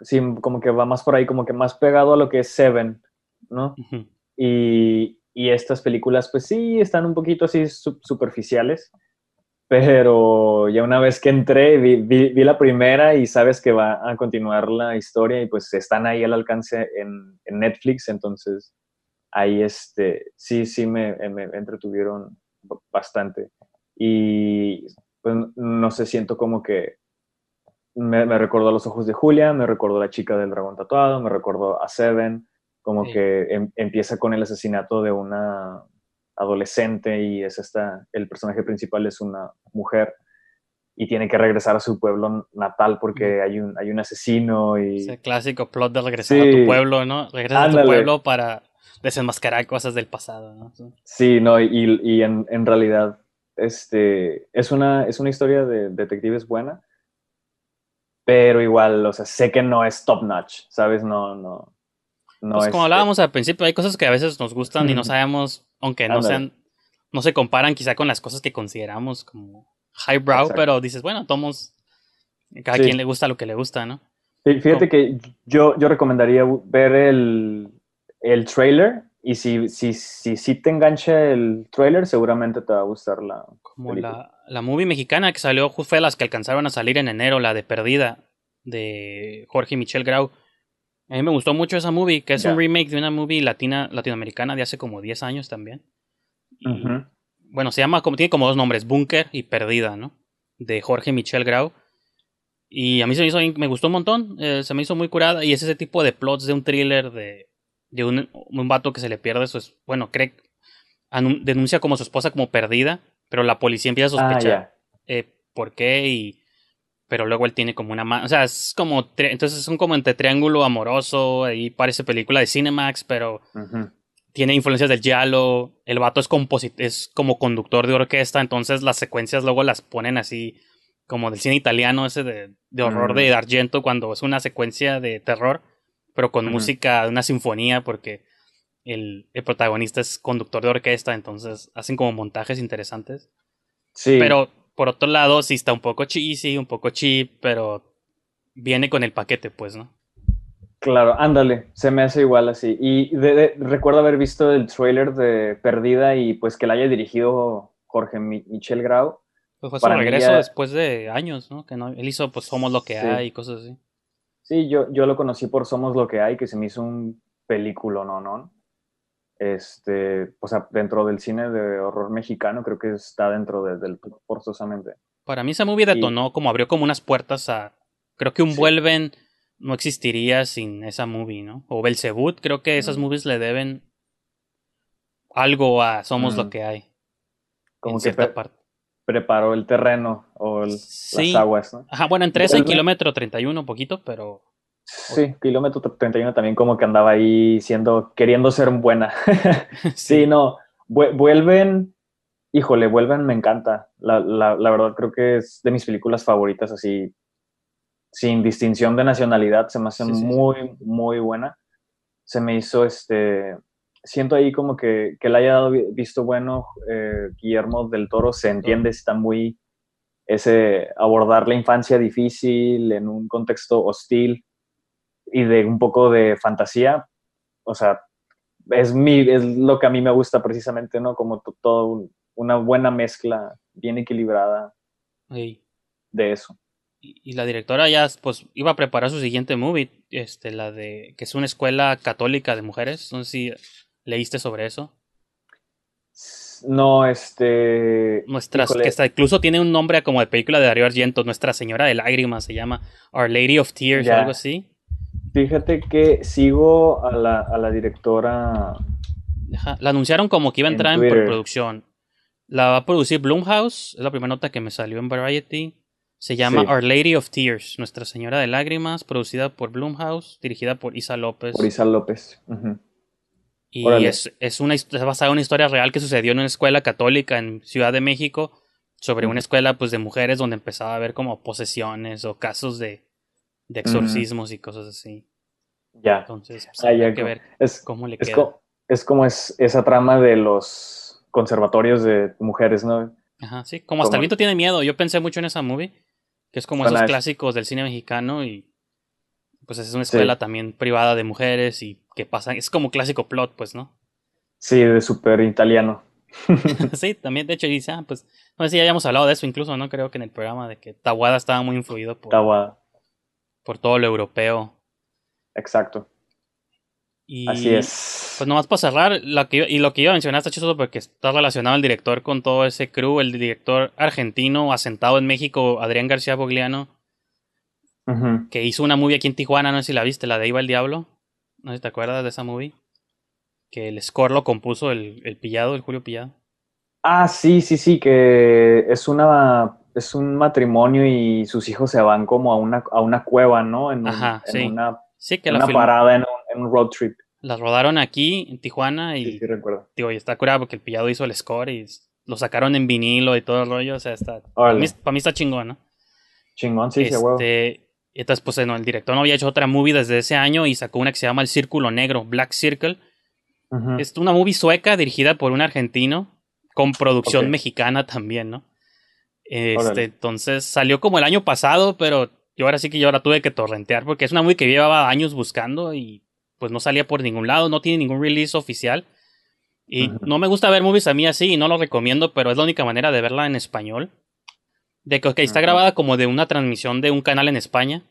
sí, como que va más por ahí, como que más pegado a lo que es Seven, ¿no? Y, y estas películas, pues sí, están un poquito así su- superficiales, pero ya una vez que entré, vi, vi- vi la primera y sabes que va a continuar la historia y pues están ahí al alcance en, en Netflix, entonces ahí este, sí, sí me, me entretuvieron bastante. Y pues no sé, siento como que me, me recordó a los ojos de Julia, me recordó a la chica del dragón tatuado, me recordó a Seven, como Sí. que em- empieza con el asesinato de una adolescente y es esta, el personaje principal es una mujer y tiene que regresar a su pueblo natal porque hay un, hay un asesino y... Ese clásico plot de regresar a Sí. tu pueblo, ¿no? Regresas a tu Ándale. pueblo para desenmascarar cosas del pasado, ¿no? Sí. Sí, no, y, y en, en realidad este, es, una, es una historia de detectives buena, pero igual, o sea, sé que no es top notch, ¿sabes? No, no. No pues es- como hablábamos al principio, hay cosas que a veces nos gustan y no sabemos, aunque no sean, no se comparan quizá con las cosas que consideramos como highbrow, Exacto. pero dices, bueno, tomos, cada Sí. quien le gusta lo que le gusta, ¿no? Fí- Fíjate que yo, yo recomendaría ver el, el trailer y si, si, si, si te engancha el trailer, seguramente te va a gustar la... Como la, la movie mexicana que salió, fue de las que alcanzaron a salir en enero, la de Perdida, de Jorge y Michelle Grau. A mí me gustó mucho esa movie, que es un remake de una movie latina, latinoamericana de hace como 10 años también. Y. Bueno, se llama, como tiene como dos nombres, Bunker y Perdida, ¿no? De Jorge Michel Grau. Y a mí se me hizo, me gustó un montón, eh, se me hizo muy curada. Y es ese tipo de plots de un thriller de, de un, un vato que se le pierde su, es- bueno, cree, denuncia como su esposa como perdida, pero la policía empieza a Ah, sospechar eh, por qué y pero luego él tiene como una ma- o sea es como entonces es un como entre triángulo amoroso ahí parece película de Cinemax pero tiene influencias del giallo el vato es es como conductor de orquesta entonces las secuencias luego las ponen así como del cine italiano ese de, de horror Mm. de Argento cuando es una secuencia de terror pero con Ujú. música de una sinfonía porque el, el protagonista es conductor de orquesta entonces hacen como montajes interesantes Sí. pero por otro lado, sí está un poco cheesy, un poco cheap, pero viene con el paquete, pues, ¿no? Claro, ándale, se me hace igual así. Y de- de- recuerdo haber visto el trailer de Perdida y pues que la haya dirigido Jorge Mi- Michel Grau. Pues fue su Para regreso ya- después de años, ¿no? Que no, él hizo, pues, Somos lo que Sí. hay y cosas así. Sí, yo, yo lo conocí por Somos lo que hay, que se me hizo un película, ¿no? ¿no? Este, o sea, dentro del cine de horror mexicano, creo que está dentro de- del forzosamente. Para mí esa movie detonó, como abrió como unas puertas a... Creo que un Sí. Vuelven no existiría sin esa movie, ¿no? O Belzebut, creo que esas Mm. movies le deben algo a Somos lo Mm. que hay. Como en que cierta pre- parte. preparó el terreno o el- Sí. las aguas, ¿no? Ajá, bueno, entre ese y kilómetro 31, poquito, pero... Sí, kilómetro 31 también como que andaba ahí siendo, queriendo ser buena. *laughs* *laughs* Sí, no, vu- vuelven, híjole, vuelven, me encanta. La, la, la verdad creo que es de mis películas favoritas, así, sin distinción de nacionalidad, se me hace Sí, sí, sí. muy, muy buena. Se me hizo, este, siento ahí como que, que le haya dado visto bueno eh, Guillermo del Toro, se entiende, está muy, ese, abordar la infancia difícil en un contexto hostil y de un poco de fantasía, o sea, es, mi, es lo que a mí me gusta precisamente, ¿no? Como to- todo un- una buena mezcla bien equilibrada de eso. Y, y la directora ya pues iba a preparar su siguiente movie, este, la de que es una escuela católica de mujeres. No sé si leíste sobre eso. No, este... Nuestras, híjole, que incluso tiene un nombre como de película de Darío Argento, Nuestra Señora de Lágrimas se llama Our Lady of Tears o algo así. Fíjate que sigo a la, a la directora... Ajá, La anunciaron como que iba a En entrar en Twitter. producción. La va a producir Blumhouse, es la primera nota que me salió en Variety. Se llama Sí. Our Lady of Tears, Nuestra Señora de Lágrimas, producida por Blumhouse, dirigida por Isa López. Por Isa López. Y Órale. es, es una es basada en una historia real que sucedió en una escuela católica en Ciudad de México, sobre una escuela pues de mujeres donde empezaba a haber como posesiones o casos de, de exorcismos y cosas así. Ya. Entonces, pues, Ah, habrá ya, que ver es, cómo le es, queda. co- es como es esa trama de los conservatorios de mujeres, ¿no? Ajá, sí, como hasta como- el viento tiene miedo. Yo pensé mucho en esa movie, que es como esos es- clásicos del cine mexicano y pues es una Sí. escuela también privada de mujeres y que pasan, es como clásico plot, pues, ¿no? Sí, de súper italiano. *laughs* sí, también, de hecho, dice, ah, pues, no sé si ya habíamos hablado de eso incluso, ¿no? Creo que en el programa de que Tawada estaba muy influido por, Estaba, por todo lo europeo. exacto. Y, Así es. Pues nomás para cerrar, lo que, y lo que iba a mencionar está chistoso porque está relacionado el director con todo ese crew, el director argentino asentado en México, Adrián García Bogliano, que hizo una movie aquí en Tijuana, no sé si la viste, la de Iba el Diablo. No sé si te acuerdas de esa movie. Que el score lo compuso el, el Pillado, el Julio Pillado. Ah, sí, sí, sí, que es una es un matrimonio y sus hijos se van como a una, a una cueva, ¿no? En, un- Ajá, en sí. una, Sí, que parada en un, en un road trip. la rodaron aquí en Tijuana y Sí, sí, recuerdo. digo, y está curada porque el Pillado hizo el score y lo sacaron en vinilo y todo el rollo. O sea, está. Para mí, para mí está chingón, ¿no? Chingón, sí, sí, a huevo. Este, entonces, pues no, el director no había hecho otra movie desde ese año y sacó una que se llama El Círculo Negro, Black Circle. Es una movie sueca dirigida por un argentino con producción mexicana también, ¿no? Este, Órale. entonces salió como el año pasado, pero yo ahora sí que yo ahora tuve que torrentear porque es una movie que llevaba años buscando y pues no salía por ningún lado, no tiene ningún release oficial. Y no me gusta ver movies a mí así y no lo recomiendo, pero es la única manera de verla en español. De que está grabada como de una transmisión de un canal en España.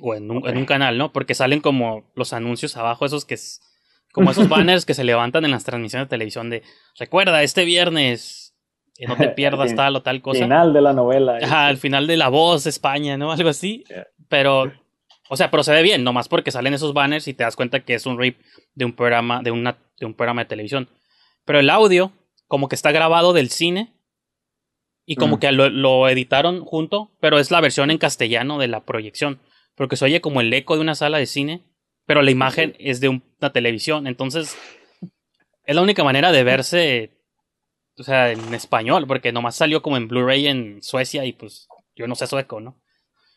O en un, en un canal, ¿no? Porque salen como los anuncios abajo, esos que es. Como esos *laughs* banners que se levantan en las transmisiones de televisión de. Recuerda, este viernes. Que no te *laughs* pierdas tal o tal cosa. Final de la novela. Ajá, al final de La Voz España, ¿no? Algo así. Yeah. Pero, o sea, procede bien, nomás porque salen esos banners y te das cuenta que es un rip de un programa, de una, de un programa de televisión. Pero el audio, como que está grabado del cine. Y como Mm. que lo, lo editaron junto, pero es la versión en castellano de la proyección. Porque se oye como el eco de una sala de cine, pero la imagen es de un- una televisión. Entonces, es la única manera de verse, o sea, en español, porque nomás salió como en Blu-ray en Suecia y pues yo no sé sueco, ¿no?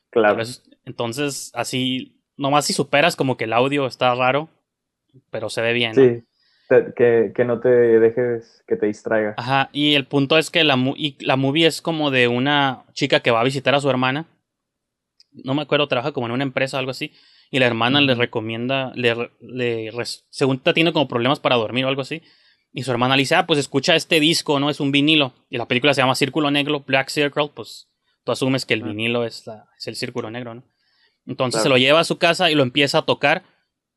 Claro. Entonces, así, nomás si superas como que el audio está raro, pero se ve bien. Sí. Que, que no te dejes que te distraiga. Ajá, y el punto es que la, mu- y la movie es como de una chica que va a visitar a su hermana. No me acuerdo, trabaja como en una empresa o algo así. Y la hermana le recomienda, le, le según está tiene como problemas para dormir o algo así. Y su hermana le dice, ah, pues escucha este disco, ¿no? Es un vinilo. Y la película se llama Círculo Negro, Black Circle, pues tú asumes que el vinilo es, la, es el círculo negro, ¿no? Entonces Claro. se lo lleva a su casa y lo empieza a tocar.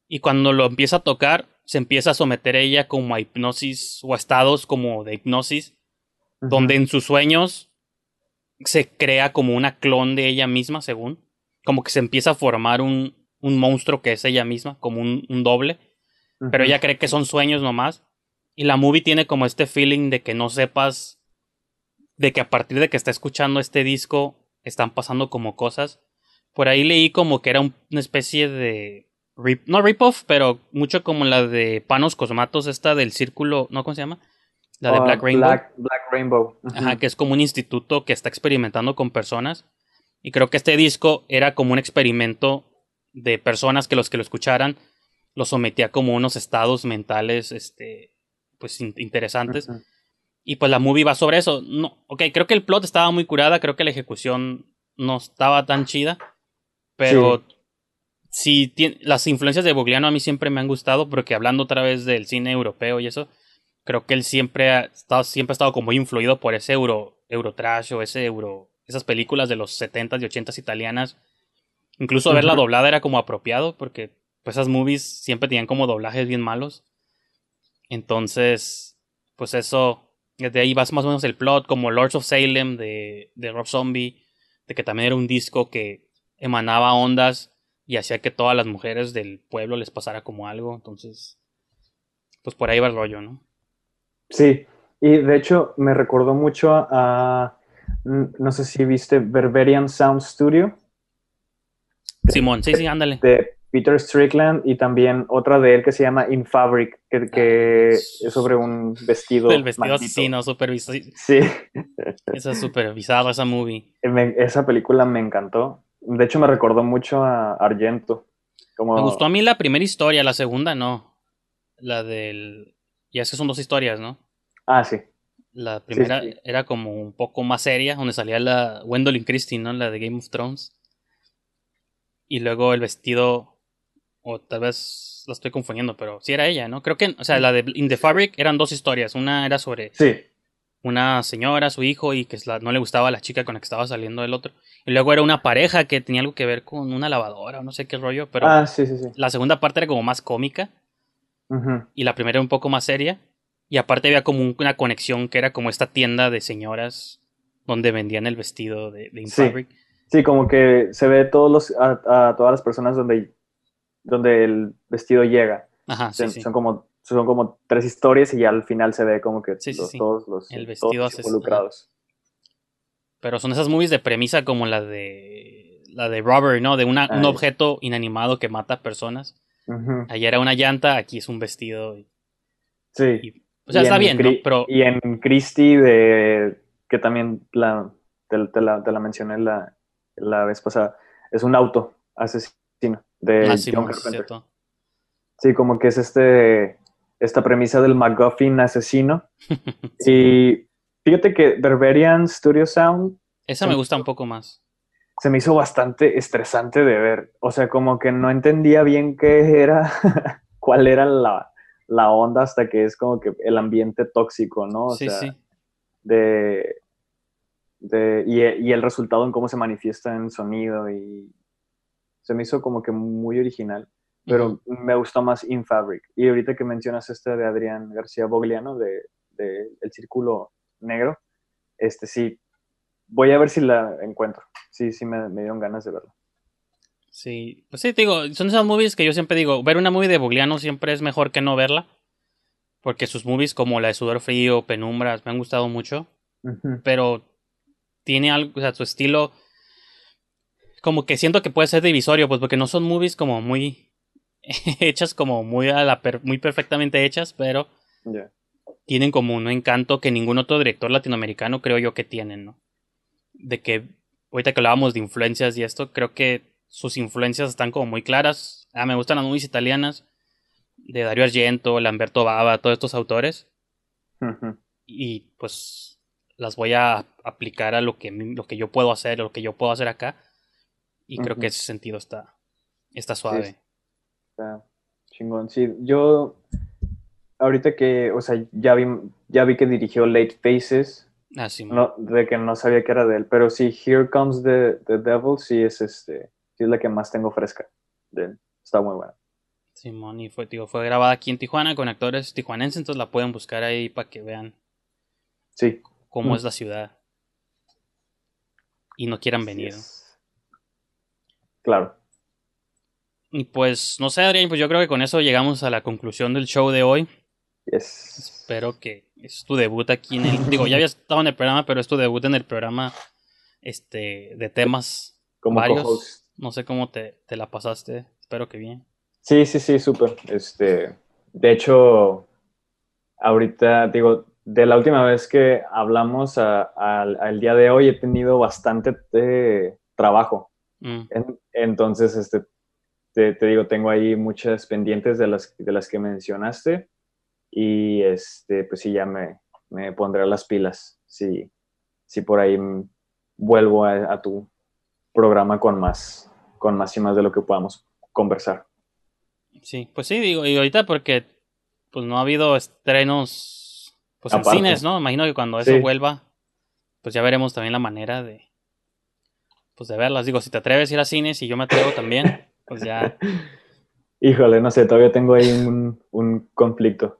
Y cuando lo empieza a tocar, se empieza a someter ella como a hipnosis o a estados como de hipnosis, donde en sus sueños se crea como una clon de ella misma, según. Como que se empieza a formar un, un monstruo que es ella misma, como un, un doble. Pero ella cree que son sueños nomás. Y la movie tiene como este feeling de que no sepas, de que a partir de que está escuchando este disco, están pasando como cosas. Por ahí leí como que era un- una especie de... rip- no rip-off, pero mucho como la de Panos Cosmatos, esta del círculo, ¿no? ¿Cómo se llama? La de Ah, Black Rainbow. Black, Black Rainbow. Ajá, que es como un instituto que está experimentando con personas. Y creo que este disco era como un experimento de personas que los que lo escucharan lo sometía como unos estados mentales, este, pues in- interesantes. Y pues la movie va sobre eso. No, ok, creo que el plot estaba muy curada, creo que la ejecución no estaba tan chida. Pero sí, tien- las influencias de Bogliano a mí siempre me han gustado, porque hablando otra vez del cine europeo y eso, creo que él siempre ha estado, siempre ha estado como muy influido por ese euro, Eurotrash o ese Euro, esas películas de los 70s y 80s italianas. Incluso verla Ujú. doblada era como apropiado porque pues esas movies siempre tenían como doblajes bien malos. Entonces, pues eso, de ahí vas más o menos el plot, como Lords of Salem de, de Rob Zombie, de que también era un disco que emanaba ondas y hacía que todas las mujeres del pueblo les pasara como algo. Entonces, pues por ahí va el rollo, ¿no? Sí, y de hecho me recordó mucho a, no sé si viste Berberian Sound Studio Simón, sí, sí, ándale. de Peter Strickland y también otra de él que se llama In Fabric, que, que es sobre un vestido. El vestido maldito. asesino, súper bizarro. Sí, *laughs* Esa es súper bizarro, esa movie. me- esa película me encantó. De hecho me recordó mucho a Argento. Como, Me gustó a mí la primera historia, la segunda no. La del... Ya es que son dos historias, ¿no? Ah, sí. La primera sí. era como un poco más seria, donde salía la Gwendolyn Christie, ¿no? La de Game of Thrones. Y luego el vestido, o tal vez la estoy confundiendo, pero sí era ella, ¿no? Creo que, o sea, la de In the Fabric eran dos historias. Una era sobre Sí, una señora, su hijo, y que no le gustaba a la chica con la que estaba saliendo el otro. Y luego era una pareja que tenía algo que ver con una lavadora, o no sé qué rollo, pero ah, sí, sí, sí. la segunda parte era como más cómica y la primera un poco más seria. Y aparte había como un- una conexión que era como esta tienda de señoras donde vendían el vestido de, de In Sí. Fabric. Sí, como que se ve todos los, a, a todas las personas donde, donde el vestido llega. Ajá, sí, Son, sí. son como, son como tres historias y ya al final se ve como que Sí, los- todos los, El vestido involucrados. Pero son esas movies de premisa como la de la de Robert, ¿no? De una- un objeto inanimado que mata personas. Ujú. Allá era una llanta, aquí es un vestido. y- Sí. y- o sea, Y está en bien, ¿no? Pero Y en Christie, de, que también la, te, te la, te la mencioné la, la vez pasada, es un auto asesino de ah, John sí, Carpenter. cierto. Sí, como que es este esta premisa del MacGuffin asesino. *laughs* Y fíjate que Berberian Studio Sound Esa me gusta un poco más. se me hizo bastante estresante de ver. O sea, como que no entendía bien qué era, *laughs* cuál era la, la onda hasta que es como que el ambiente tóxico, ¿no? O sí, sea, sí. de, de y, y el resultado en cómo se manifiesta en sonido y se me hizo como que muy original, pero me gustó más In Fabric. Y ahorita que mencionas este de Adrián García Bogliano de, de El Círculo Negro, este sí, voy a ver si la encuentro. Sí, sí me, me dieron ganas de verla. Sí, pues sí, te digo, son esas movies que yo siempre digo, ver una movie de Bogliano siempre es mejor que no verla, porque sus movies como la de Sudor Frío, Penumbras, me han gustado mucho, pero tiene algo, o sea, su estilo, como que siento que puede ser divisorio, pues porque no son movies como muy *laughs* hechas, como muy, a la per- muy perfectamente hechas, pero tienen como un encanto que ningún otro director latinoamericano creo yo que tienen, ¿no? De que, ahorita que hablábamos de influencias y esto, creo que sus influencias están como muy claras. Ah, me gustan las movies italianas de Dario Argento, Lamberto Bava, todos estos autores. Y pues las voy a aplicar a lo que, lo que yo puedo hacer, lo que yo puedo hacer acá. Y creo que ese sentido está, está suave. Está chingón. Sí, yo ahorita que, o sea, ya vi, ya vi que dirigió Late Faces, Ah, sí, no, de que no sabía que era de él, pero sí, Here Comes the, the Devil, sí es este, sí es la que más tengo fresca de él. Está muy buena. Simón, y fue, digo, fue grabada aquí en Tijuana con actores tijuanenses, entonces la pueden buscar ahí para que vean Sí. cómo Mm. es la ciudad. Y no quieran venir. ¿no? Claro. Y pues, no sé, Adrián, pues yo creo que con eso llegamos a la conclusión del show de hoy. Yes. Espero que es tu debut aquí en el. *laughs* Digo, ya había estado en el programa, pero es tu debut en el programa este, de temas Como varios. No sé cómo te, te la pasaste. Espero que bien. Sí, sí, sí, súper. Este, de hecho, ahorita, digo, de la última vez que hablamos a- al- al día de hoy he tenido bastante eh, trabajo. Mm, En- entonces, este, te, te digo, tengo ahí muchas pendientes de las, de las que mencionaste y este, pues sí, ya me, me pondré las pilas. Sí, sí por ahí vuelvo a, a tu programa con más, con más y más de lo que podamos conversar. Sí, pues sí, digo, y ahorita porque pues no ha habido estrenos pues en cines, ¿no? Imagino que cuando eso Sí. vuelva, pues ya veremos también la manera de, pues de verlas. Digo, si te atreves a ir a cines y yo me atrevo también, pues ya, *laughs* Híjole, no sé, todavía tengo ahí un, un conflicto.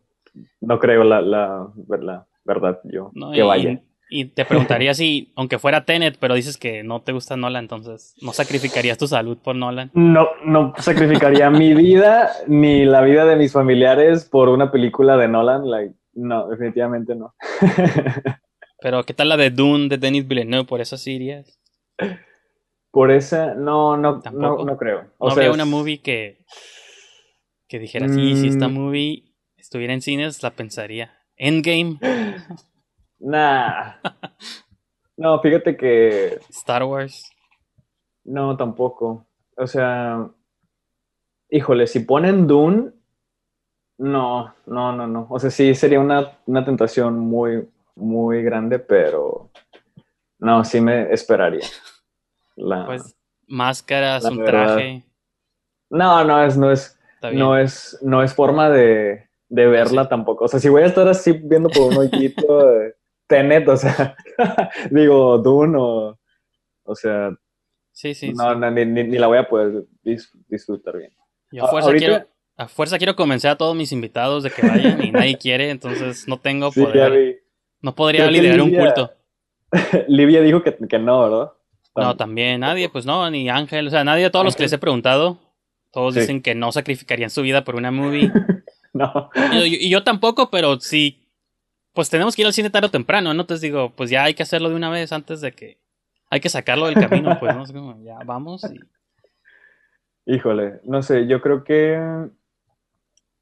No creo la, la, la verdad yo ¿no? que y, vaya. y te preguntaría *laughs* si, aunque fuera Tenet, pero dices que no te gusta Nolan, entonces no sacrificarías tu salud por Nolan. No, no sacrificaría mi vida ni la vida de mis familiares por una película de Nolan. Like, no, definitivamente no. *laughs* Pero ¿qué tal la de Dune de Denis Villeneuve? Por eso sí irías. Por esa, no, no, no, no creo. ¿No O sea, habría una movie que, que dijera, sí, si esta Mm. movie estuviera en cines, la pensaría. Endgame, *laughs* Nah. *laughs* No, fíjate que Star Wars. no, tampoco. O sea, híjole, si ponen Dune, no, no, no, no. O sea, sí sería una, una tentación muy, muy grande, pero no, sí me esperaría. *laughs* La... Pues máscaras, La un verdad. traje. No, no es, no es, no es, no es forma de, de verla Sí. tampoco. O sea, si voy a estar así viendo por un hoyito, *laughs* eh, Tenet, o sea, *laughs* digo, Dune o, o sea, Sí, sí, no, sí. no, ni, ni- ni la voy a poder dis- disfrutar bien. Yo a a- fuerza, ahorita- quiero, a fuerza quiero convencer a todos mis invitados de que vayan y nadie *laughs* quiere, entonces no tengo Sí, poder. vi. No podría Creo liderar un culto. Livia dijo que, que no, ¿verdad? No, también nadie, pues no, ni Ángel, o sea, nadie de todos los que les he preguntado, todos Sí. dicen que no sacrificarían su vida por una movie. *laughs* No. Y, y- y yo tampoco, pero sí, pues tenemos que ir al cine tarde o temprano, ¿no? Entonces digo, pues ya hay que hacerlo de una vez antes de que, hay que sacarlo del camino, pues, ¿no? Es como, ya vamos y Híjole, no sé, yo creo que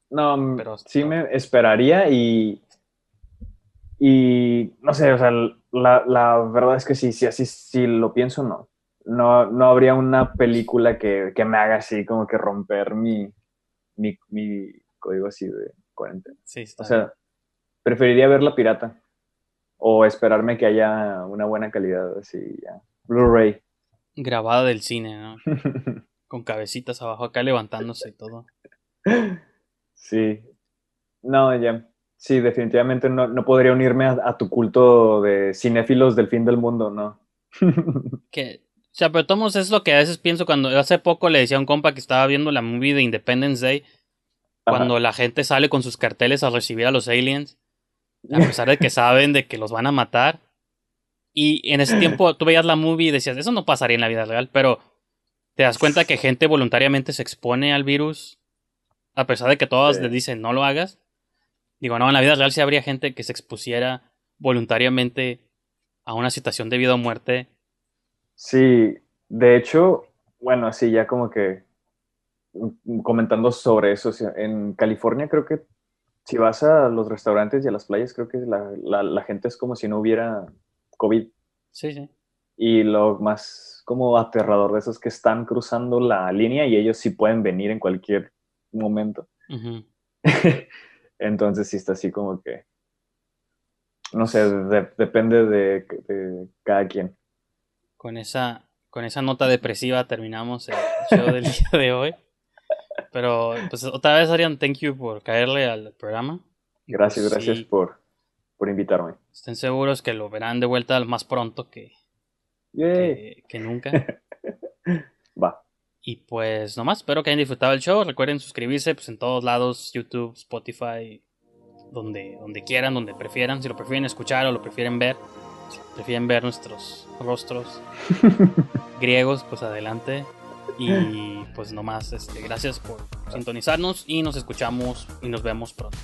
no, Pero- sí me esperaría y y no sé, o sea, la, la verdad es que sí, sí, así sí lo pienso, no. No, no habría una película que, que me haga así como que romper mi, mi, mi código así de cuarentena. sí, está O sea, preferiría ver la pirata o esperarme que haya una buena calidad así ya. Blu-ray. grabada del cine, ¿no? *laughs* Con cabecitas abajo acá levantándose y todo. Sí. No, ya. Sí, definitivamente no, no podría unirme a, a tu culto de cinéfilos del fin del mundo, ¿no? *laughs* Que, o sea, pero tomos es lo que a veces pienso cuando hace poco le decía a un compa que estaba viendo la movie de Independence Day, Ajá. cuando la gente sale con sus carteles a recibir a los aliens, a pesar de que *laughs* saben de que los van a matar. Y en ese tiempo tú veías la movie y decías, eso no pasaría en la vida real, pero te das cuenta que gente voluntariamente se expone al virus, a pesar de que todos Sí. les dicen no lo hagas. Digo, no, en la vida real sí habría gente que se expusiera voluntariamente a una situación de vida o muerte. Sí, de hecho, bueno, sí, ya como que mm, comentando sobre eso, en California creo que si vas a los restaurantes y a las playas, creo que la, la- la gente es como si no hubiera COVID. Sí, sí. Y lo más como aterrador de eso es que están cruzando la línea y ellos sí pueden venir en cualquier momento. Ujú. *laughs* Entonces sí está así como que, no sé, de- depende de, de cada quien. Con esa, con esa nota depresiva terminamos el show del día de hoy. Pero, pues, otra vez, Arian, thank you por caerle al programa. Gracias, Sí. gracias por, por invitarme. Estén seguros que lo verán de vuelta más pronto que, que nunca. *laughs* Va. Y pues, nomás, espero que hayan disfrutado el show. Recuerden suscribirse pues, en todos lados, YouTube, Spotify, donde, donde quieran, donde prefieran. Si lo prefieren escuchar o lo prefieren ver, si prefieren ver nuestros rostros *laughs* griegos, pues adelante. Y *laughs* pues nomás, este, gracias por sintonizarnos y nos escuchamos y nos vemos pronto.